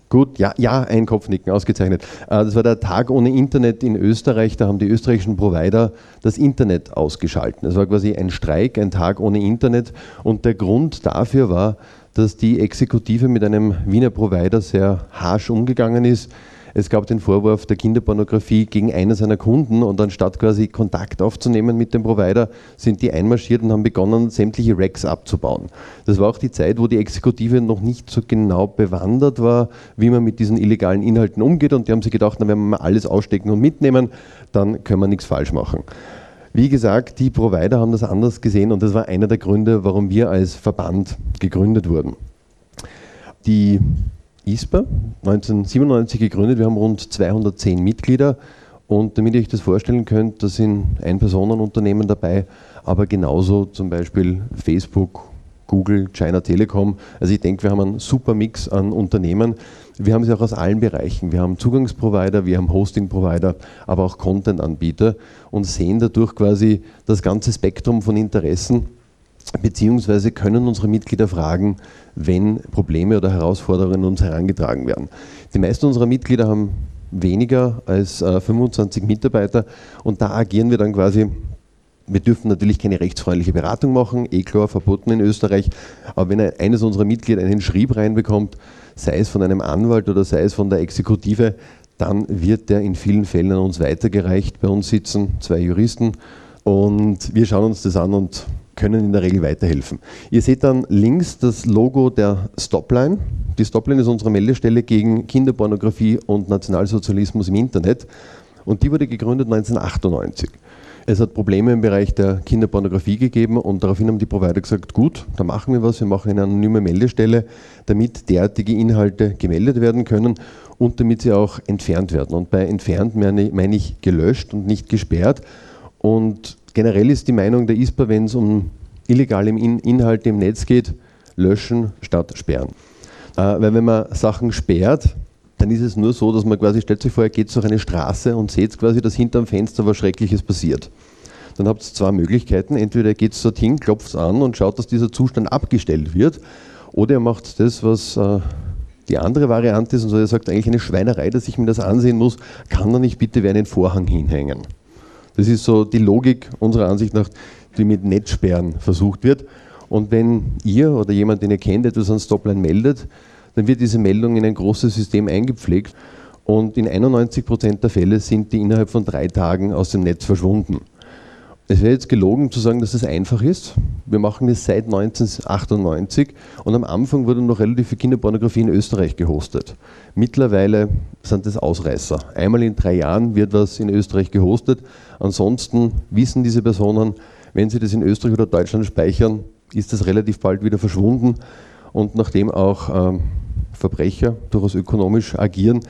Gut, ja, ja, ein Kopfnicken, ausgezeichnet. Äh, das war der Tag ohne Internet in Österreich. Da haben die österreichischen Provider das Internet ausgeschalten. Das war quasi ein Streik, ein Tag ohne Internet. Und der Grund dafür war, dass die Exekutive mit einem Wiener Provider sehr harsch umgegangen ist es gab den Vorwurf der Kinderpornografie gegen einen seiner Kunden und anstatt quasi Kontakt aufzunehmen mit dem Provider, sind die einmarschiert und haben begonnen, sämtliche Racks abzubauen. Das war auch die Zeit, wo die Exekutive noch nicht so genau bewandert war, wie man mit diesen illegalen Inhalten umgeht und die haben sich gedacht, na, wenn wir mal alles ausstecken und mitnehmen, dann können wir nichts falsch machen. Wie gesagt, die Provider haben das anders gesehen und das war einer der Gründe, warum wir als Verband gegründet wurden. Die ISPA, 1997 gegründet. Wir haben rund 210 Mitglieder. Und damit ihr euch das vorstellen könnt, da sind Ein-Personen-Unternehmen dabei, aber genauso zum Beispiel Facebook, Google, China Telekom. Also ich denke, wir haben einen super Mix an Unternehmen. Wir haben sie auch aus allen Bereichen. Wir haben Zugangsprovider, wir haben Hosting-Provider, aber auch Content-Anbieter und sehen dadurch quasi das ganze Spektrum von Interessen beziehungsweise können unsere Mitglieder fragen, wenn Probleme oder Herausforderungen uns herangetragen werden. Die meisten unserer Mitglieder haben weniger als äh, 25 Mitarbeiter und da agieren wir dann quasi wir dürfen natürlich keine rechtsfreundliche Beratung machen, eh klar, verboten in Österreich. Aber wenn eines unserer Mitglieder einen Schrieb reinbekommt, sei es von einem Anwalt oder sei es von der Exekutive, dann wird der in vielen Fällen an uns weitergereicht. Bei uns sitzen zwei Juristen und wir schauen uns das an und können in der Regel weiterhelfen. Ihr seht dann links das Logo der Stopline. Die Stopline ist unsere Meldestelle gegen Kinderpornografie und Nationalsozialismus im Internet und die wurde gegründet 1998. Es hat Probleme im Bereich der Kinderpornografie gegeben und daraufhin haben die Provider gesagt, gut, da machen wir was, wir machen eine anonyme Meldestelle, damit derartige Inhalte gemeldet werden können und damit sie auch entfernt werden. Und bei entfernt meine ich gelöscht und nicht gesperrt. Und generell ist die Meinung der ISPA, wenn es um illegale Inhalte im Netz geht, löschen statt sperren. Äh, weil wenn man Sachen sperrt, dann ist es nur so, dass man quasi, stellt sich vor, ihr geht durch eine Straße und seht quasi, dass hinterm Fenster was Schreckliches passiert. dann habt ihr zwei Möglichkeiten. Entweder geht es dorthin, klopft an und schaut, dass dieser Zustand abgestellt wird, oder ihr macht das, was äh, die andere Variante ist, und so er sagt eigentlich eine Schweinerei, dass ich mir das ansehen muss, kann da nicht bitte wer einen Vorhang hinhängen. Das ist so die Logik unserer Ansicht nach, die mit Netzsperren versucht wird. Und wenn ihr oder jemand, den ihr kennt, etwas an Stopline meldet, dann wird diese Meldung in ein großes System eingepflegt und in 91 Prozent der Fälle sind die innerhalb von drei Tagen aus dem Netz verschwunden. Es wäre jetzt gelogen zu sagen, dass das einfach ist. Wir machen das seit 1998 und am Anfang wurde noch relativ viel Kinderpornografie in Österreich gehostet. Mittlerweile sind das Ausreißer. Einmal in drei Jahren wird was in Österreich gehostet. Ansonsten wissen diese Personen, wenn sie das in Österreich oder Deutschland speichern, ist das relativ bald wieder verschwunden. Und nachdem auch ähm, Verbrecher durchaus ökonomisch agieren,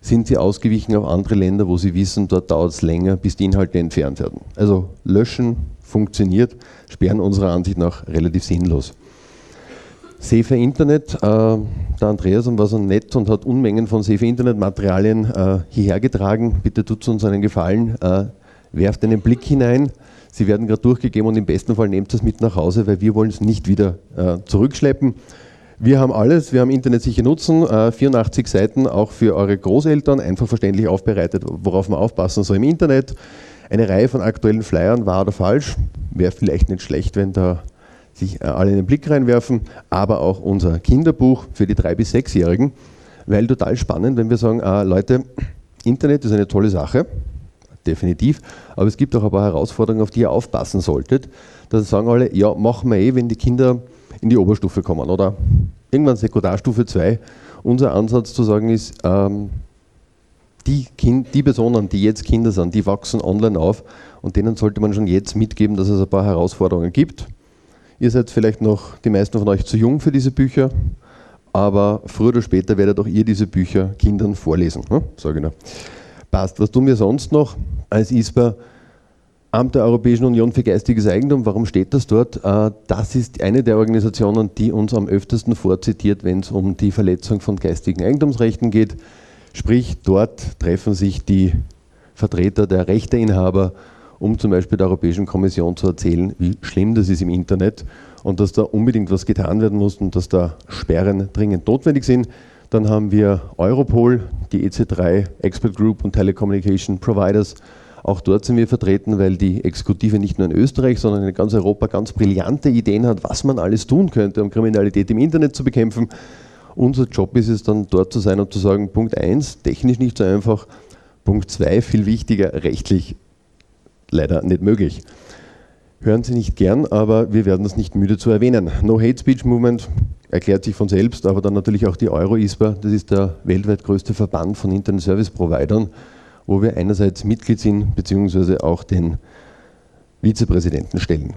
sind sie ausgewichen auf andere Länder, wo sie wissen, dort dauert es länger, bis die Inhalte entfernt werden. Also löschen funktioniert, sperren unserer Ansicht nach relativ sinnlos. Safe Internet, äh, der Andreas war so nett und hat Unmengen von Safe Internet Materialien äh, hierher getragen. Bitte tut uns einen Gefallen, äh, werft einen Blick hinein. Sie werden gerade durchgegeben und im besten Fall nehmt es mit nach Hause, weil wir wollen es nicht wieder äh, zurückschleppen. Wir haben alles, wir haben Internet sicher nutzen, 84 äh, Seiten auch für eure Großeltern, einfach verständlich aufbereitet, worauf man aufpassen soll im Internet. Eine Reihe von aktuellen Flyern, wahr oder falsch, wäre vielleicht nicht schlecht, wenn da sich äh, alle in den Blick reinwerfen, aber auch unser Kinderbuch für die 3- bis 6-Jährigen, weil total spannend, wenn wir sagen, äh, Leute, Internet ist eine tolle Sache, definitiv, aber es gibt auch ein paar Herausforderungen, auf die ihr aufpassen solltet. Da sagen alle, ja, machen wir eh, wenn die Kinder in die Oberstufe kommen oder irgendwann Sekundarstufe 2. Unser Ansatz zu sagen ist, ähm, die, kind, die Personen, die jetzt Kinder sind, die wachsen online auf und denen sollte man schon jetzt mitgeben, dass es ein paar Herausforderungen gibt. Ihr seid vielleicht noch, die meisten von euch, zu jung für diese Bücher, aber früher oder später werdet auch ihr diese Bücher Kindern vorlesen. Ne? Sage ich noch. Passt. Was tun wir sonst noch als ISPA? Amt der Europäischen Union für geistiges Eigentum, warum steht das dort? Äh, das ist eine der Organisationen, die uns am öftesten vorzitiert, wenn es um die Verletzung von geistigen Eigentumsrechten geht. Sprich, dort treffen sich die Vertreter der Rechteinhaber, um zum Beispiel der Europäischen Kommission zu erzählen, wie schlimm das ist im Internet und dass da unbedingt was getan werden muss und dass da Sperren dringend notwendig sind. Dann haben wir Europol, die EC3 Expert Group und Telecommunication Providers auch dort sind wir vertreten, weil die Exekutive nicht nur in Österreich, sondern in ganz Europa ganz brillante Ideen hat, was man alles tun könnte, um Kriminalität im Internet zu bekämpfen. Unser Job ist es dann dort zu sein und zu sagen, Punkt 1, technisch nicht so einfach, Punkt 2, viel wichtiger, rechtlich leider nicht möglich. Hören Sie nicht gern, aber wir werden das nicht müde zu erwähnen. No Hate Speech Movement erklärt sich von selbst, aber dann natürlich auch die Euro-ISPA, das ist der weltweit größte Verband von Internet Service Providern wo wir einerseits Mitglied sind, beziehungsweise auch den Vizepräsidenten stellen.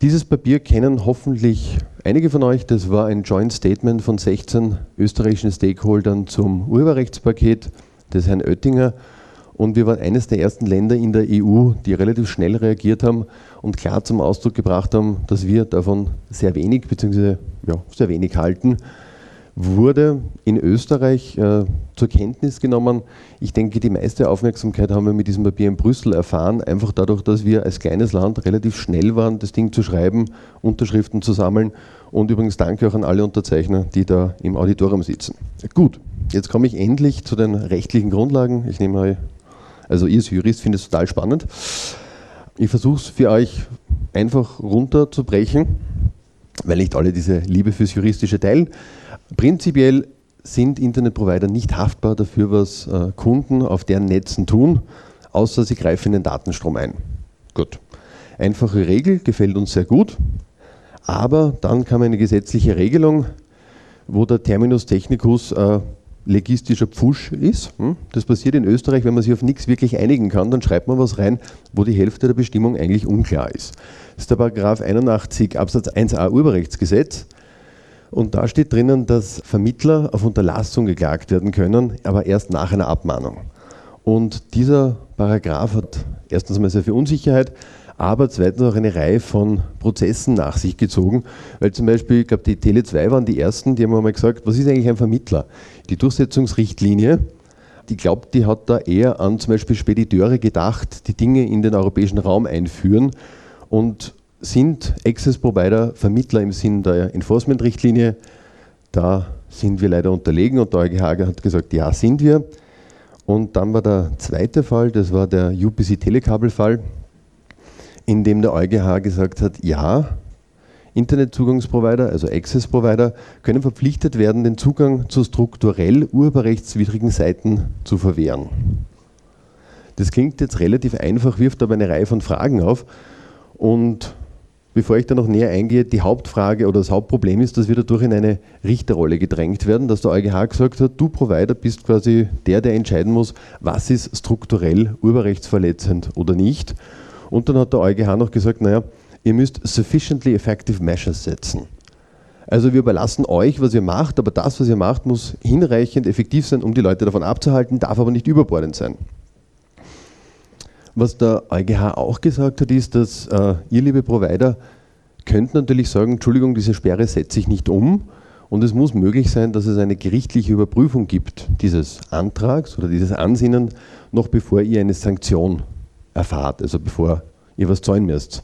Dieses Papier kennen hoffentlich einige von euch. Das war ein Joint Statement von 16 österreichischen Stakeholdern zum Urheberrechtspaket des Herrn Oettinger. Und wir waren eines der ersten Länder in der EU, die relativ schnell reagiert haben und klar zum Ausdruck gebracht haben, dass wir davon sehr wenig bzw. Ja, sehr wenig halten wurde in Österreich äh, zur Kenntnis genommen. Ich denke, die meiste Aufmerksamkeit haben wir mit diesem Papier in Brüssel erfahren, einfach dadurch, dass wir als kleines Land relativ schnell waren, das Ding zu schreiben, Unterschriften zu sammeln. Und übrigens danke auch an alle Unterzeichner, die da im Auditorium sitzen. Gut, jetzt komme ich endlich zu den rechtlichen Grundlagen. Ich nehme also ihr als Jurist findet es total spannend. Ich versuche es für euch einfach runterzubrechen, weil nicht alle diese Liebe fürs Juristische teilen. Prinzipiell sind Internetprovider nicht haftbar dafür, was äh, Kunden auf deren Netzen tun, außer sie greifen in den Datenstrom ein. Gut. Einfache Regel, gefällt uns sehr gut, aber dann kam eine gesetzliche Regelung, wo der Terminus technicus äh, legistischer Pfusch ist. Hm? Das passiert in Österreich, wenn man sich auf nichts wirklich einigen kann, dann schreibt man was rein, wo die Hälfte der Bestimmung eigentlich unklar ist. Das ist der Paragraph 81 Absatz 1a Urheberrechtsgesetz. Und da steht drinnen, dass Vermittler auf Unterlassung geklagt werden können, aber erst nach einer Abmahnung. Und dieser Paragraph hat erstens mal sehr viel Unsicherheit, aber zweitens auch eine Reihe von Prozessen nach sich gezogen, weil zum Beispiel, ich glaube, die Tele2 waren die ersten, die haben einmal gesagt, was ist eigentlich ein Vermittler? Die Durchsetzungsrichtlinie, ich glaube, die hat da eher an zum Beispiel Spediteure gedacht, die Dinge in den europäischen Raum einführen und sind Access Provider Vermittler im Sinn der Enforcement-Richtlinie. Da sind wir leider unterlegen und der EuGH hat gesagt, ja, sind wir. Und dann war der zweite Fall, das war der UPC Telekabel-Fall, in dem der EuGH gesagt hat, ja, Internetzugangsprovider, also Access Provider, können verpflichtet werden, den Zugang zu strukturell urheberrechtswidrigen Seiten zu verwehren. Das klingt jetzt relativ einfach, wirft aber eine Reihe von Fragen auf. Und bevor ich da noch näher eingehe, die Hauptfrage oder das Hauptproblem ist, dass wir dadurch in eine Richterrolle gedrängt werden, dass der EuGH gesagt hat, du Provider bist quasi der, der entscheiden muss, was ist strukturell urheberrechtsverletzend oder nicht. Und dann hat der EuGH noch gesagt, naja, ihr müsst sufficiently effective measures setzen. Also wir überlassen euch, was ihr macht, aber das, was ihr macht, muss hinreichend effektiv sein, um die Leute davon abzuhalten, darf aber nicht überbordend sein. Was der EuGH auch gesagt hat, ist, dass äh, ihr, liebe Provider, könnt natürlich sagen, Entschuldigung, diese Sperre setze ich nicht um. Und es muss möglich sein, dass es eine gerichtliche Überprüfung gibt dieses Antrags oder dieses Ansinnen, noch bevor ihr eine Sanktion erfahrt, also bevor ihr was zahlen müsst.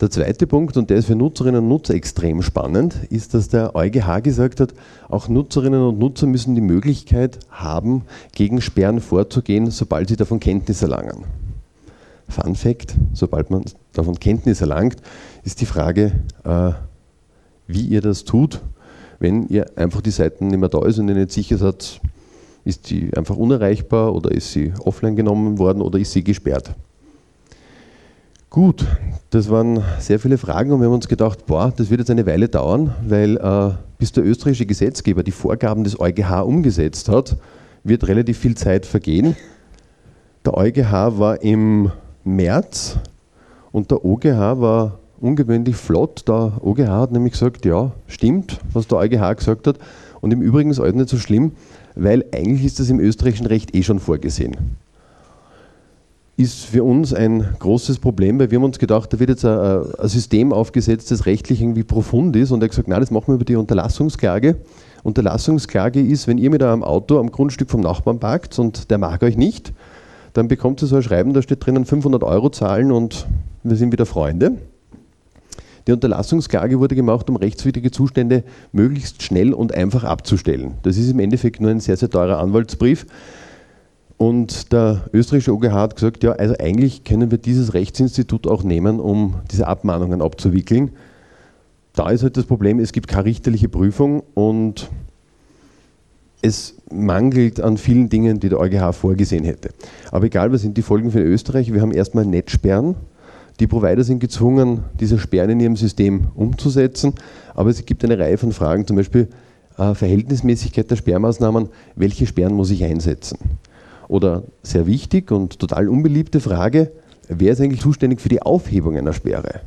Der zweite Punkt, und der ist für Nutzerinnen und Nutzer extrem spannend, ist, dass der EuGH gesagt hat, auch Nutzerinnen und Nutzer müssen die Möglichkeit haben, gegen Sperren vorzugehen, sobald sie davon Kenntnis erlangen. Fun Fact, sobald man davon Kenntnis erlangt, ist die Frage, äh, wie ihr das tut, wenn ihr einfach die Seiten nicht mehr da ist und ihr nicht sicher seid, ist sie einfach unerreichbar oder ist sie offline genommen worden oder ist sie gesperrt. Gut, das waren sehr viele Fragen und wir haben uns gedacht, boah, das wird jetzt eine Weile dauern, weil äh, bis der österreichische Gesetzgeber die Vorgaben des EuGH umgesetzt hat, wird relativ viel Zeit vergehen. Der EuGH war im März und der OGH war ungewöhnlich flott. Der OGH hat nämlich gesagt, ja, stimmt, was der EuGH gesagt hat. Und im Übrigen ist alles nicht so schlimm, weil eigentlich ist das im österreichischen Recht eh schon vorgesehen ist für uns ein großes Problem, weil wir haben uns gedacht, da wird jetzt ein, ein, System aufgesetzt, das rechtlich irgendwie profund ist und er hat gesagt, nein, das machen wir über die Unterlassungsklage. Unterlassungsklage ist, wenn ihr mit eurem Auto am Grundstück vom Nachbarn parkt und der mag euch nicht, dann bekommt ihr so ein Schreiben, da steht drinnen 500 Euro zahlen und wir sind wieder Freunde. Die Unterlassungsklage wurde gemacht, um rechtswidrige Zustände möglichst schnell und einfach abzustellen. Das ist im Endeffekt nur ein sehr, sehr teurer Anwaltsbrief. Und der österreichische OGH hat gesagt, ja, also eigentlich können wir dieses Rechtsinstitut auch nehmen, um diese Abmahnungen abzuwickeln. Da ist halt das Problem, es gibt keine richterliche Prüfung und es mangelt an vielen Dingen, die der EuGH vorgesehen hätte. Aber egal, was sind die Folgen für Österreich? Wir haben erstmal Netzsperren. Die Provider sind gezwungen, diese Sperren in ihrem System umzusetzen. Aber es gibt eine Reihe von Fragen, zum Beispiel äh, Verhältnismäßigkeit der Sperrmaßnahmen. Welche Sperren muss ich einsetzen? Oder sehr wichtig und total unbeliebte Frage, wer ist eigentlich zuständig für die Aufhebung einer Sperre?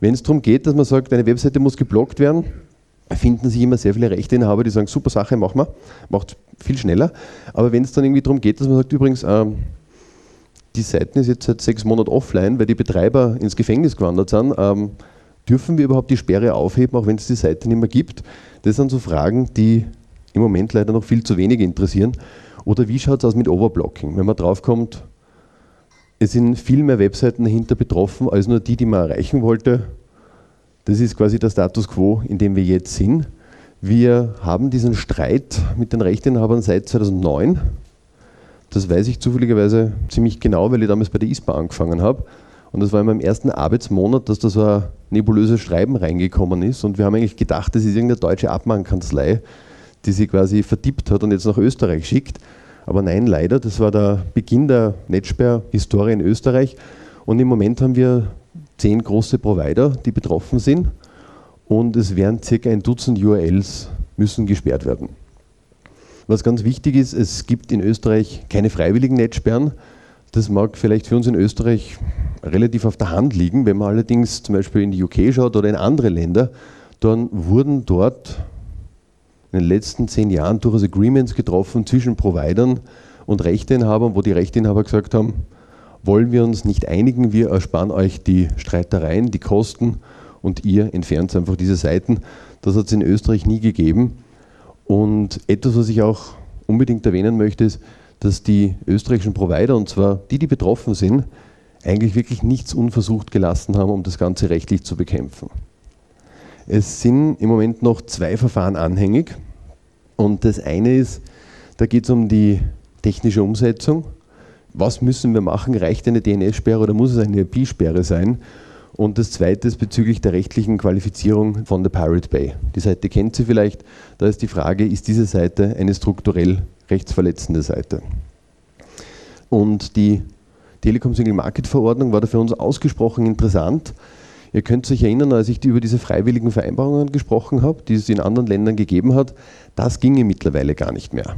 Wenn es darum geht, dass man sagt, eine Webseite muss geblockt werden, finden sich immer sehr viele Rechteinhaber, die sagen, super Sache, machen wir, macht viel schneller. Aber wenn es dann irgendwie darum geht, dass man sagt, übrigens, ähm, die Seite ist jetzt seit sechs Monaten offline, weil die Betreiber ins Gefängnis gewandert sind, ähm, dürfen wir überhaupt die Sperre aufheben, auch wenn es die Seite nicht mehr gibt? Das sind so Fragen, die im Moment leider noch viel zu wenig interessieren. Oder wie schaut es aus mit Overblocking? Wenn man draufkommt, es sind viel mehr Webseiten dahinter betroffen als nur die, die man erreichen wollte. Das ist quasi der Status quo, in dem wir jetzt sind. Wir haben diesen Streit mit den Rechteinhabern seit 2009. Das weiß ich zufälligerweise ziemlich genau, weil ich damals bei der ISPA angefangen habe. Und das war in meinem ersten Arbeitsmonat, dass da so ein nebulöses Schreiben reingekommen ist. Und wir haben eigentlich gedacht, das ist irgendeine deutsche Abmahnkanzlei, die sie quasi vertippt hat und jetzt nach Österreich schickt. Aber nein, leider, das war der Beginn der Netzsperr-Historie in Österreich. Und im Moment haben wir zehn große Provider, die betroffen sind. Und es werden circa ein Dutzend URLs müssen gesperrt werden. Was ganz wichtig ist, es gibt in Österreich keine freiwilligen Netzsperren. Das mag vielleicht für uns in Österreich relativ auf der Hand liegen. Wenn man allerdings zum Beispiel in die UK schaut oder in andere Länder, dann wurden dort in den letzten zehn Jahren durchaus Agreements getroffen zwischen Providern und Rechteinhabern, wo die Rechteinhaber gesagt haben, wollen wir uns nicht einigen, wir ersparen euch die Streitereien, die Kosten und ihr entfernt einfach diese Seiten. Das hat es in Österreich nie gegeben. Und etwas, was ich auch unbedingt erwähnen möchte, ist, dass die österreichischen Provider, und zwar die, die betroffen sind, eigentlich wirklich nichts unversucht gelassen haben, um das Ganze rechtlich zu bekämpfen. Es sind im Moment noch zwei Verfahren anhängig. Und das eine ist, da geht es um die technische Umsetzung. Was müssen wir machen? Reicht eine DNS-Sperre oder muss es eine IP-Sperre sein? Und das zweite ist bezüglich der rechtlichen Qualifizierung von der Pirate Bay. Die Seite kennt Sie vielleicht. Da ist die Frage, ist diese Seite eine strukturell rechtsverletzende Seite? Und die Telekom Single Market Verordnung war da für uns ausgesprochen interessant. Ihr könnt euch erinnern, als ich über diese freiwilligen Vereinbarungen gesprochen habe, die es in anderen Ländern gegeben hat, das ginge mittlerweile gar nicht mehr.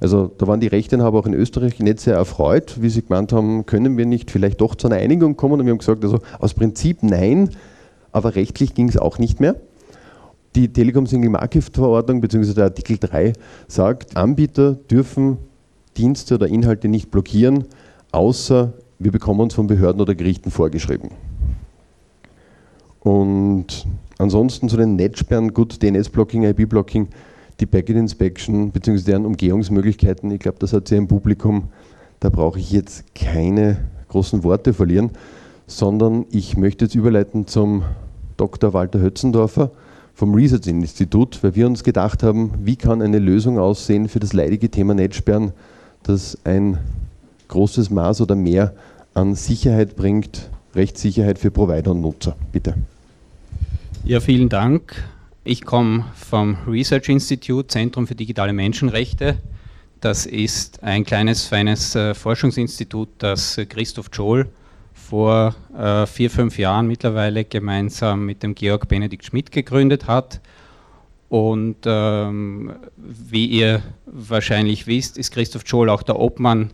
Also da waren die Rechteinhaber auch in Österreich nicht sehr erfreut, wie sie gemeint haben, können wir nicht vielleicht doch zu einer Einigung kommen? Und wir haben gesagt, also aus Prinzip nein, aber rechtlich ging es auch nicht mehr. Die Telekom Single Market Verordnung bzw. der Artikel 3 sagt, Anbieter dürfen Dienste oder Inhalte nicht blockieren, außer wir bekommen uns von Behörden oder Gerichten vorgeschrieben. Und ansonsten zu den Netzsperren, gut, DNS-Blocking, IP-Blocking, die Packet Inspection bzw. deren Umgehungsmöglichkeiten, ich glaube, das hat sie im Publikum, da brauche ich jetzt keine großen Worte verlieren, sondern ich möchte jetzt überleiten zum Dr. Walter Hötzendorfer vom Research Institut, weil wir uns gedacht haben, wie kann eine Lösung aussehen für das leidige Thema Netzsperren, das ein großes Maß oder mehr an Sicherheit bringt, Rechtssicherheit für Provider und Nutzer. Bitte. Ja, vielen Dank. Ich komme vom Research Institute, Zentrum für digitale Menschenrechte. Das ist ein kleines, feines äh, Forschungsinstitut, das Christoph Joel vor äh, vier, fünf Jahren mittlerweile gemeinsam mit dem Georg Benedikt Schmidt gegründet hat. Und ähm, wie ihr wahrscheinlich wisst, ist Christoph Joel auch der Obmann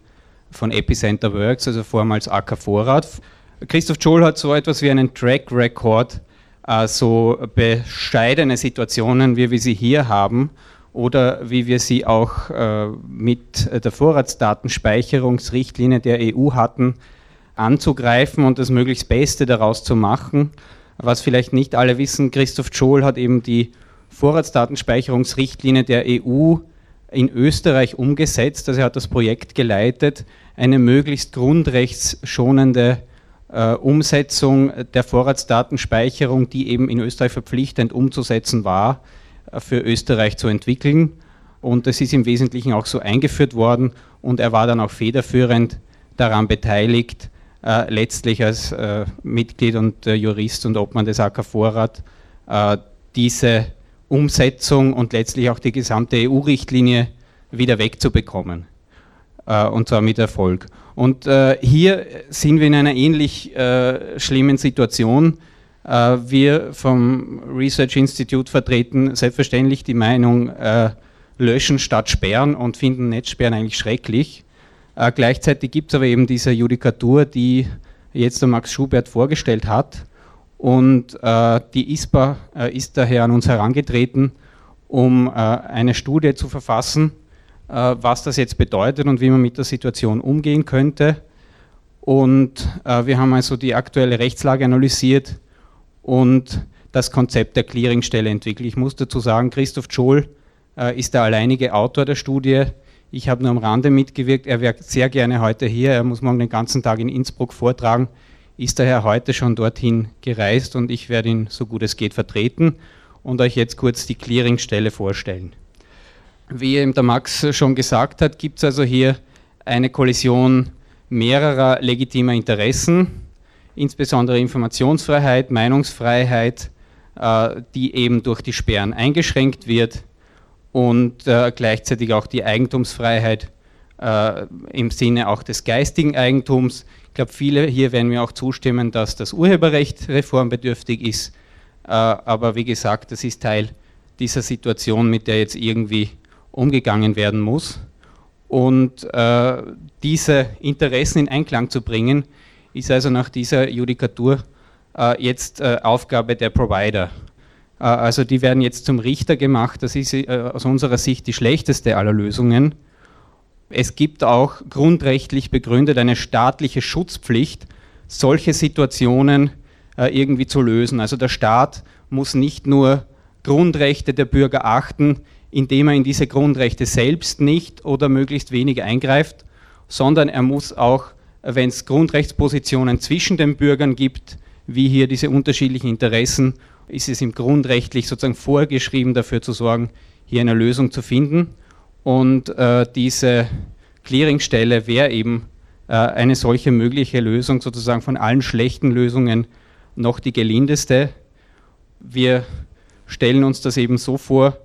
von Epicenter Works, also vormals AK Vorrat. Christoph Joel hat so etwas wie einen Track Record äh, so bescheidene Situationen, wie wir sie hier haben, oder wie wir sie auch äh, mit der Vorratsdatenspeicherungsrichtlinie der EU hatten, anzugreifen und das möglichst Beste daraus zu machen. Was vielleicht nicht alle wissen, Christoph Scholl hat eben die Vorratsdatenspeicherungsrichtlinie der EU in Österreich umgesetzt. Also er hat das Projekt geleitet, eine möglichst grundrechtsschonende äh, Umsetzung der Vorratsdatenspeicherung, die eben in Österreich verpflichtend umzusetzen war, äh, für Österreich zu entwickeln. Und das ist im Wesentlichen auch so eingeführt worden und er war dann auch federführend daran beteiligt, äh, letztlich als äh, Mitglied und äh, Jurist und Obmann des AK Vorrat äh, diese Umsetzung und letztlich auch die gesamte EU-Richtlinie wieder wegzubekommen. Und zwar mit Erfolg. Und äh, hier sind wir in einer ähnlich äh, schlimmen Situation. Äh, wir vom Research Institute vertreten selbstverständlich die Meinung, äh, löschen statt sperren und finden Netzsperren eigentlich schrecklich. Äh, gleichzeitig gibt es aber eben diese Judikatur, die jetzt der Max Schubert vorgestellt hat. Und äh, die ISPA ist daher an uns herangetreten, um eine Studie zu verfassen, äh, was das jetzt bedeutet und wie man mit der Situation umgehen könnte. Und äh, wir haben also die aktuelle Rechtslage analysiert und das Konzept der Clearingstelle entwickelt. Ich muss dazu sagen, Christoph Scholl äh, ist der alleinige Autor der Studie. Ich habe nur am Rande mitgewirkt. Er wäre sehr gerne heute hier. Er muss morgen den ganzen Tag in Innsbruck vortragen, ist daher heute schon dorthin gereist und ich werde ihn so gut es geht vertreten und euch jetzt kurz die Clearingstelle vorstellen. Wie eben der Max schon gesagt hat, gibt es also hier eine Kollision mehrerer legitimer Interessen, insbesondere Informationsfreiheit, Meinungsfreiheit, äh, die eben durch die Sperren eingeschränkt wird und äh, gleichzeitig auch die Eigentumsfreiheit äh, im Sinne auch des geistigen Eigentums. Ich glaube, viele hier werden mir auch zustimmen, dass das Urheberrecht reformbedürftig ist, aber wie gesagt, das ist Teil dieser Situation, mit der jetzt irgendwie umgegangen werden muss. Und äh, diese Interessen in Einklang zu bringen, ist also nach dieser Judikatur äh, jetzt äh, Aufgabe der Provider. Äh, also die werden jetzt zum Richter gemacht. Das ist äh, aus unserer Sicht die schlechteste aller Lösungen. Es gibt auch grundrechtlich begründet eine staatliche Schutzpflicht, solche Situationen äh, irgendwie zu lösen. Also der Staat muss nicht nur Grundrechte der Bürger achten, indem er in diese Grundrechte selbst nicht oder möglichst wenig eingreift, sondern er muss auch, wenn es Grundrechtspositionen zwischen den Bürgern gibt, wie hier diese unterschiedlichen Interessen, ist es ihm grundrechtlich sozusagen vorgeschrieben, dafür zu sorgen, hier eine Lösung zu finden. Und äh, diese Clearingstelle wäre eben äh, eine solche mögliche Lösung, sozusagen von allen schlechten Lösungen noch die gelindeste. Wir stellen uns das eben so vor,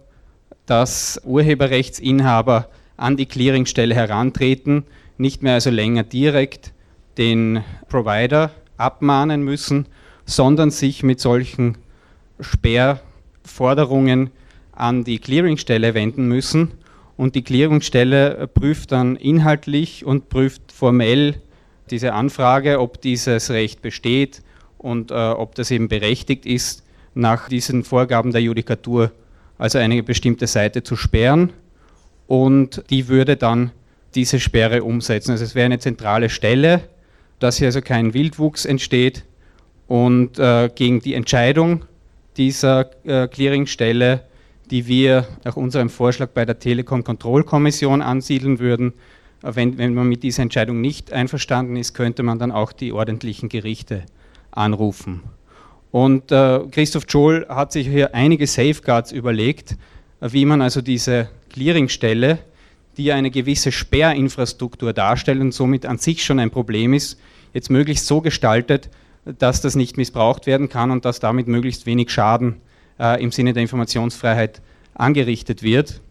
dass Urheberrechtsinhaber an die Clearingstelle herantreten, nicht mehr also länger direkt den Provider abmahnen müssen, sondern sich mit solchen Sperrforderungen an die Clearingstelle wenden müssen. Und die Clearingstelle prüft dann inhaltlich und prüft formell diese Anfrage, ob dieses Recht besteht und äh, ob das eben berechtigt ist, nach diesen Vorgaben der Judikatur also eine bestimmte Seite zu sperren und die würde dann diese Sperre umsetzen. Also es wäre eine zentrale Stelle, dass hier also kein Wildwuchs entsteht und äh, gegen die Entscheidung dieser äh, Clearingstelle die wir nach unserem Vorschlag bei der Telekom-Kontrollkommission ansiedeln würden. Wenn, wenn man mit dieser Entscheidung nicht einverstanden ist, könnte man dann auch die ordentlichen Gerichte anrufen. Und äh, Christoph Joel hat sich hier einige Safeguards überlegt, wie man also diese Clearingstelle, die eine gewisse Sperrinfrastruktur darstellt und somit an sich schon ein Problem ist, jetzt möglichst so gestaltet, dass das nicht missbraucht werden kann und dass damit möglichst wenig Schaden äh, im Sinne der Informationsfreiheit angerichtet wird.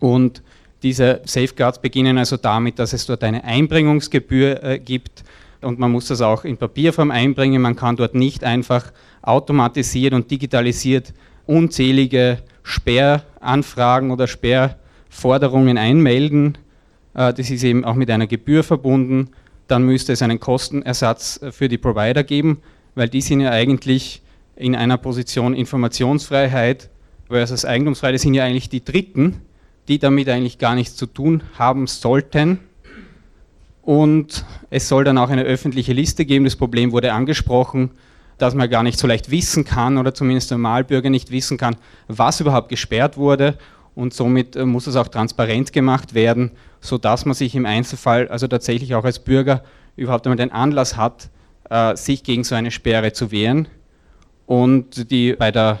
Und diese Safeguards beginnen also damit, dass es dort eine Einbringungsgebühr äh, gibt und man muss das auch in Papierform einbringen. Man kann dort nicht einfach automatisiert und digitalisiert unzählige Sperranfragen oder Sperrforderungen einmelden. Äh, das ist eben auch mit einer Gebühr verbunden. Dann müsste es einen Kostenersatz äh, für die Provider geben, weil die sind ja eigentlich in einer Position Informationsfreiheit versus Eigentumsfreiheit sind ja eigentlich die Dritten, die damit eigentlich gar nichts zu tun haben sollten. Und es soll dann auch eine öffentliche Liste geben. Das Problem wurde angesprochen, dass man gar nicht so leicht wissen kann oder zumindest der Normalbürger nicht wissen kann, was überhaupt gesperrt wurde. Und somit äh, muss es auch transparent gemacht werden, sodass man sich im Einzelfall, also tatsächlich auch als Bürger, überhaupt einmal den Anlass hat, äh, sich gegen so eine Sperre zu wehren und die bei der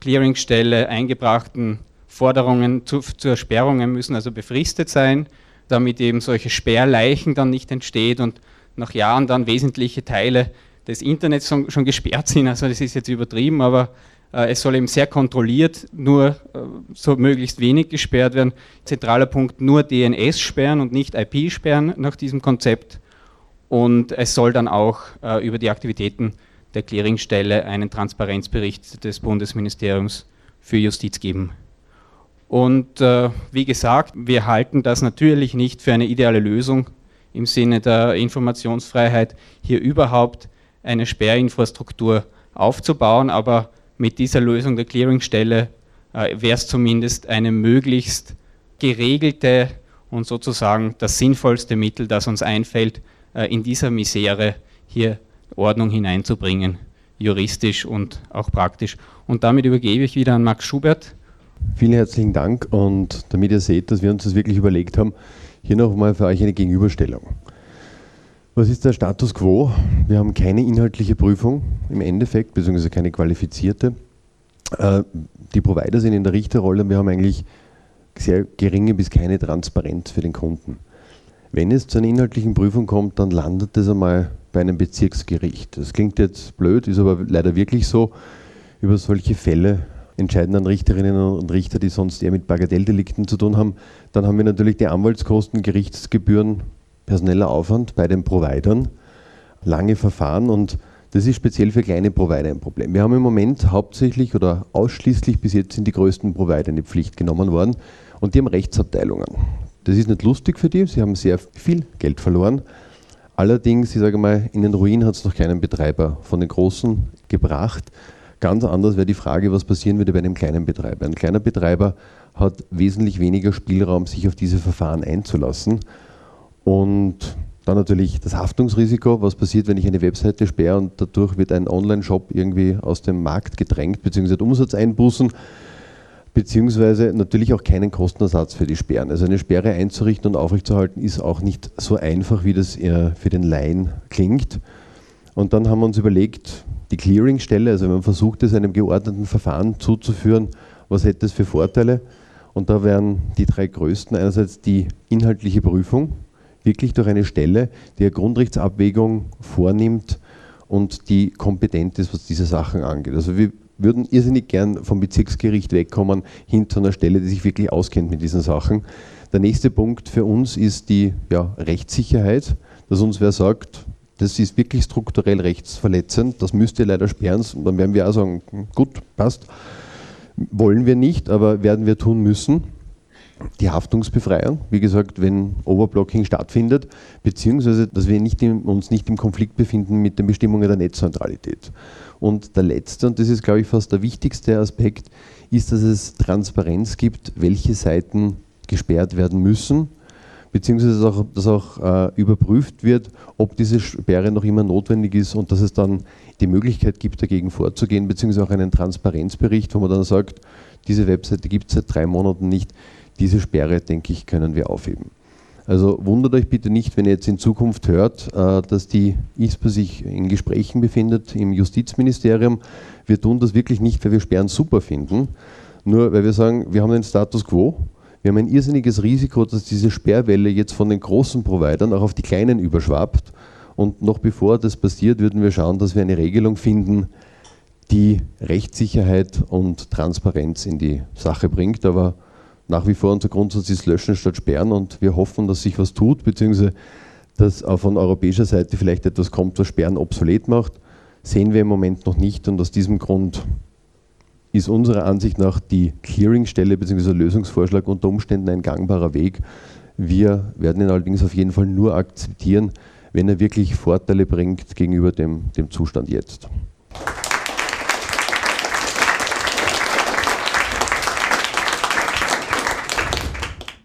Clearingstelle eingebrachten Forderungen zu, zur Sperrungen müssen also befristet sein, damit eben solche Sperrleichen dann nicht entsteht und nach Jahren dann wesentliche Teile des Internets schon, schon gesperrt sind. Also das ist jetzt übertrieben, aber äh, es soll eben sehr kontrolliert nur äh, so möglichst wenig gesperrt werden. Zentraler Punkt nur DNS sperren und nicht IP sperren nach diesem Konzept. Und es soll dann auch äh, über die Aktivitäten der Clearingstelle einen Transparenzbericht des Bundesministeriums für Justiz geben. Und äh, wie gesagt, wir halten das natürlich nicht für eine ideale Lösung im Sinne der Informationsfreiheit, hier überhaupt eine Sperrinfrastruktur aufzubauen, aber mit dieser Lösung der Clearingstelle äh, wäre es zumindest eine möglichst geregelte und sozusagen das sinnvollste Mittel, das uns einfällt, äh, in dieser Misere hier Ordnung hineinzubringen, juristisch und auch praktisch. Und damit übergebe ich wieder an Max Schubert. Vielen herzlichen Dank und damit ihr seht, dass wir uns das wirklich überlegt haben, hier nochmal für euch eine Gegenüberstellung. Was ist der Status quo? Wir haben keine inhaltliche Prüfung im Endeffekt, beziehungsweise keine qualifizierte. Äh, die Provider sind in der Richterrolle und wir haben eigentlich sehr geringe bis keine Transparenz für den Kunden. Wenn es zu einer inhaltlichen Prüfung kommt, dann landet das einmal bei einem Bezirksgericht. Das klingt jetzt blöd, ist aber leider wirklich so. Über solche Fälle entscheiden dann Richterinnen und Richter, die sonst eher mit Bagatelldelikten zu tun haben. Dann haben wir natürlich die Anwaltskosten, Gerichtsgebühren, personeller Aufwand bei den Providern, lange Verfahren und das ist speziell für kleine Provider ein Problem. Wir haben im Moment hauptsächlich oder ausschließlich bis jetzt sind die größten Provider in die Pflicht genommen worden und die haben Rechtsabteilungen. Das ist nicht lustig für die, sie haben sehr viel Geld verloren Allerdings, ich sage mal, in den Ruin hat es noch keinen Betreiber von den Großen gebracht. Ganz anders wäre die Frage, was passieren würde bei einem kleinen Betreiber. Ein kleiner Betreiber hat wesentlich weniger Spielraum, sich auf diese Verfahren einzulassen. Und dann natürlich das Haftungsrisiko, was passiert, wenn ich eine Webseite sperre und dadurch wird ein Online-Shop irgendwie aus dem Markt gedrängt, beziehungsweise Umsatzeinbußen. beziehungsweise natürlich auch keinen Kostenersatz für die Sperren. Also eine Sperre einzurichten und aufrechtzuerhalten ist auch nicht so einfach, wie das für den Laien klingt. Und dann haben wir uns überlegt, die Clearingstelle, also wenn man versucht, es einem geordneten Verfahren zuzuführen, was hätte es für Vorteile? Und da wären die drei größten einerseits die inhaltliche Prüfung, wirklich durch eine Stelle, die eine Grundrechtsabwägung vornimmt und die kompetent ist, was diese Sachen angeht. Also wir würden irrsinnig gern vom Bezirksgericht wegkommen hin zu einer Stelle, die sich wirklich auskennt mit diesen Sachen. Der nächste Punkt für uns ist die ja, Rechtssicherheit, dass uns wer sagt, das ist wirklich strukturell rechtsverletzend, das müsst ihr leider sperren, dann werden wir auch sagen, gut, passt. Wollen wir nicht, aber werden wir tun müssen. Die Haftungsbefreiung, wie gesagt, wenn Overblocking stattfindet, beziehungsweise, dass wir nicht im, uns nicht im Konflikt befinden mit den Bestimmungen der Netzneutralität. Und der letzte, und das ist, glaube ich, fast der wichtigste Aspekt, ist, dass es Transparenz gibt, welche Seiten gesperrt werden müssen beziehungsweise auch, dass auch äh, überprüft wird, ob diese Sperre noch immer notwendig ist und dass es dann die Möglichkeit gibt, dagegen vorzugehen, beziehungsweise auch einen Transparenzbericht, wo man dann sagt, diese Webseite gibt es seit drei Monaten nicht, diese Sperre, denke ich, können wir aufheben. Also wundert euch bitte nicht, wenn ihr jetzt in Zukunft hört, äh, dass die ISPA sich in Gesprächen befindet im Justizministerium. Wir tun das wirklich nicht, weil wir Sperren super finden, nur weil wir sagen, wir haben den Status quo wir haben ein irrsinniges Risiko, dass diese Sperrwelle jetzt von den großen Providern auch auf die kleinen überschwappt. Und noch bevor das passiert, würden wir schauen, dass wir eine Regelung finden, die Rechtssicherheit und Transparenz in die Sache bringt. Aber nach wie vor unser Grundsatz ist Löschen statt Sperren und wir hoffen, dass sich was tut, beziehungsweise dass auch von europäischer Seite vielleicht etwas kommt, was Sperren obsolet macht. Sehen wir im Moment noch nicht und aus diesem Grund ist unserer Ansicht nach die Clearingstelle bzw. Lösungsvorschlag unter Umständen ein gangbarer Weg. Wir werden ihn allerdings auf jeden Fall nur akzeptieren, wenn er wirklich Vorteile bringt gegenüber dem, dem Zustand jetzt.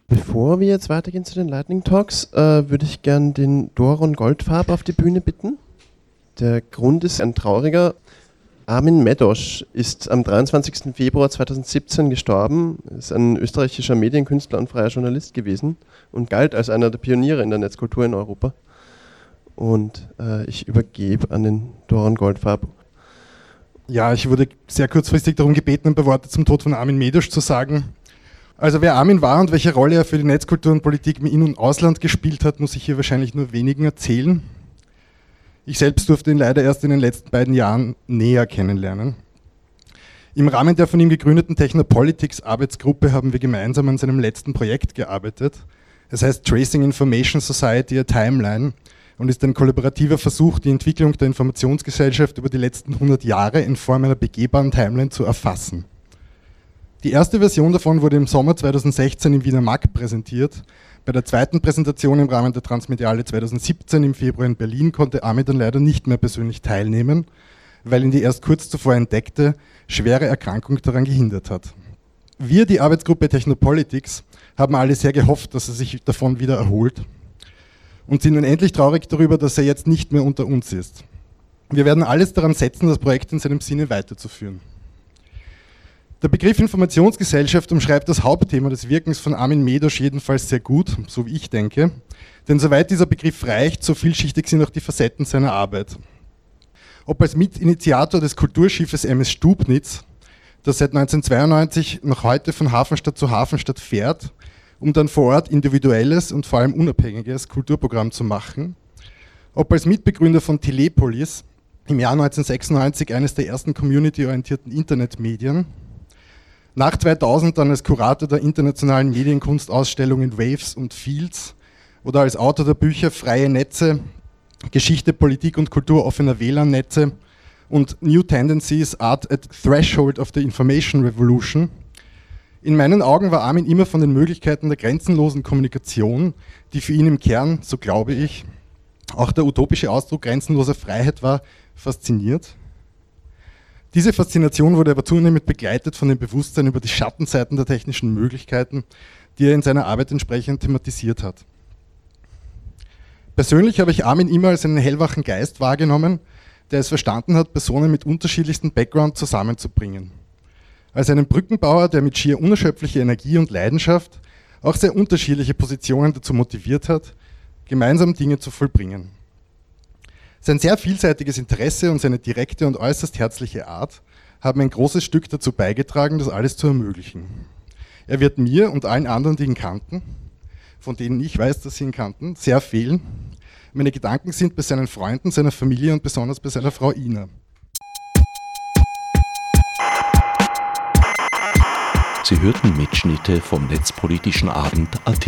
Bevor wir jetzt weitergehen zu den Lightning Talks, äh, würde ich gern den Doron Goldfarb auf die Bühne bitten. Der Grund ist ein trauriger. Armin Medosch ist am 23. Februar 2017 gestorben, ist ein österreichischer Medienkünstler und freier Journalist gewesen und galt als einer der Pioniere in der Netzkultur in Europa. Und äh, ich übergebe an den Doran Goldfarb. Ja, ich wurde sehr kurzfristig darum gebeten, ein paar Worte zum Tod von Armin Medosch zu sagen. Also wer Armin war und welche Rolle er für die Netzkultur und Politik im In- und Ausland gespielt hat, muss ich hier wahrscheinlich nur wenigen erzählen. Ich selbst durfte ihn leider erst in den letzten beiden Jahren näher kennenlernen. Im Rahmen der von ihm gegründeten Technopolitics Arbeitsgruppe haben wir gemeinsam an seinem letzten Projekt gearbeitet. Es heißt Tracing Information Society a Timeline und ist ein kollaborativer Versuch, die Entwicklung der Informationsgesellschaft über die letzten 100 Jahre in Form einer begehbaren Timeline zu erfassen. Die erste Version davon wurde im Sommer 2016 im Wiener Markt präsentiert bei der zweiten Präsentation im Rahmen der Transmediale 2017 im Februar in Berlin konnte Armin dann leider nicht mehr persönlich teilnehmen, weil ihn die erst kurz zuvor entdeckte schwere Erkrankung daran gehindert hat. Wir, die Arbeitsgruppe Technopolitics, haben alle sehr gehofft, dass er sich davon wieder erholt und sind nun endlich traurig darüber, dass er jetzt nicht mehr unter uns ist. Wir werden alles daran setzen, das Projekt in seinem Sinne weiterzuführen. Der Begriff Informationsgesellschaft umschreibt das Hauptthema des Wirkens von Armin Medosch jedenfalls sehr gut, so wie ich denke. Denn soweit dieser Begriff reicht, so vielschichtig sind auch die Facetten seiner Arbeit. Ob als Mitinitiator des Kulturschiffes MS Stubnitz, das seit 1992 noch heute von Hafenstadt zu Hafenstadt fährt, um dann vor Ort individuelles und vor allem unabhängiges Kulturprogramm zu machen. Ob als Mitbegründer von Telepolis, im Jahr 1996 eines der ersten community-orientierten Internetmedien, nach 2000 dann als Kurator der internationalen Medienkunstausstellungen Waves und Fields oder als Autor der Bücher Freie Netze, Geschichte, Politik und Kultur offener WLAN-Netze und New Tendencies Art at Threshold of the Information Revolution. In meinen Augen war Armin immer von den Möglichkeiten der grenzenlosen Kommunikation, die für ihn im Kern, so glaube ich, auch der utopische Ausdruck grenzenloser Freiheit war, fasziniert. Diese Faszination wurde aber zunehmend begleitet von dem Bewusstsein über die Schattenseiten der technischen Möglichkeiten, die er in seiner Arbeit entsprechend thematisiert hat. Persönlich habe ich Armin immer als einen hellwachen Geist wahrgenommen, der es verstanden hat, Personen mit unterschiedlichstem Background zusammenzubringen. als einen Brückenbauer, der mit schier unerschöpflicher Energie und Leidenschaft auch sehr unterschiedliche Positionen dazu motiviert hat, gemeinsam Dinge zu vollbringen. Sein sehr vielseitiges Interesse und seine direkte und äußerst herzliche Art haben ein großes Stück dazu beigetragen, das alles zu ermöglichen. Er wird mir und allen anderen, die ihn kannten, von denen ich weiß, dass sie ihn kannten, sehr fehlen. Meine Gedanken sind bei seinen Freunden, seiner Familie und besonders bei seiner Frau Ina. Sie hörten Mitschnitte vom Netzpolitischen Abend AT.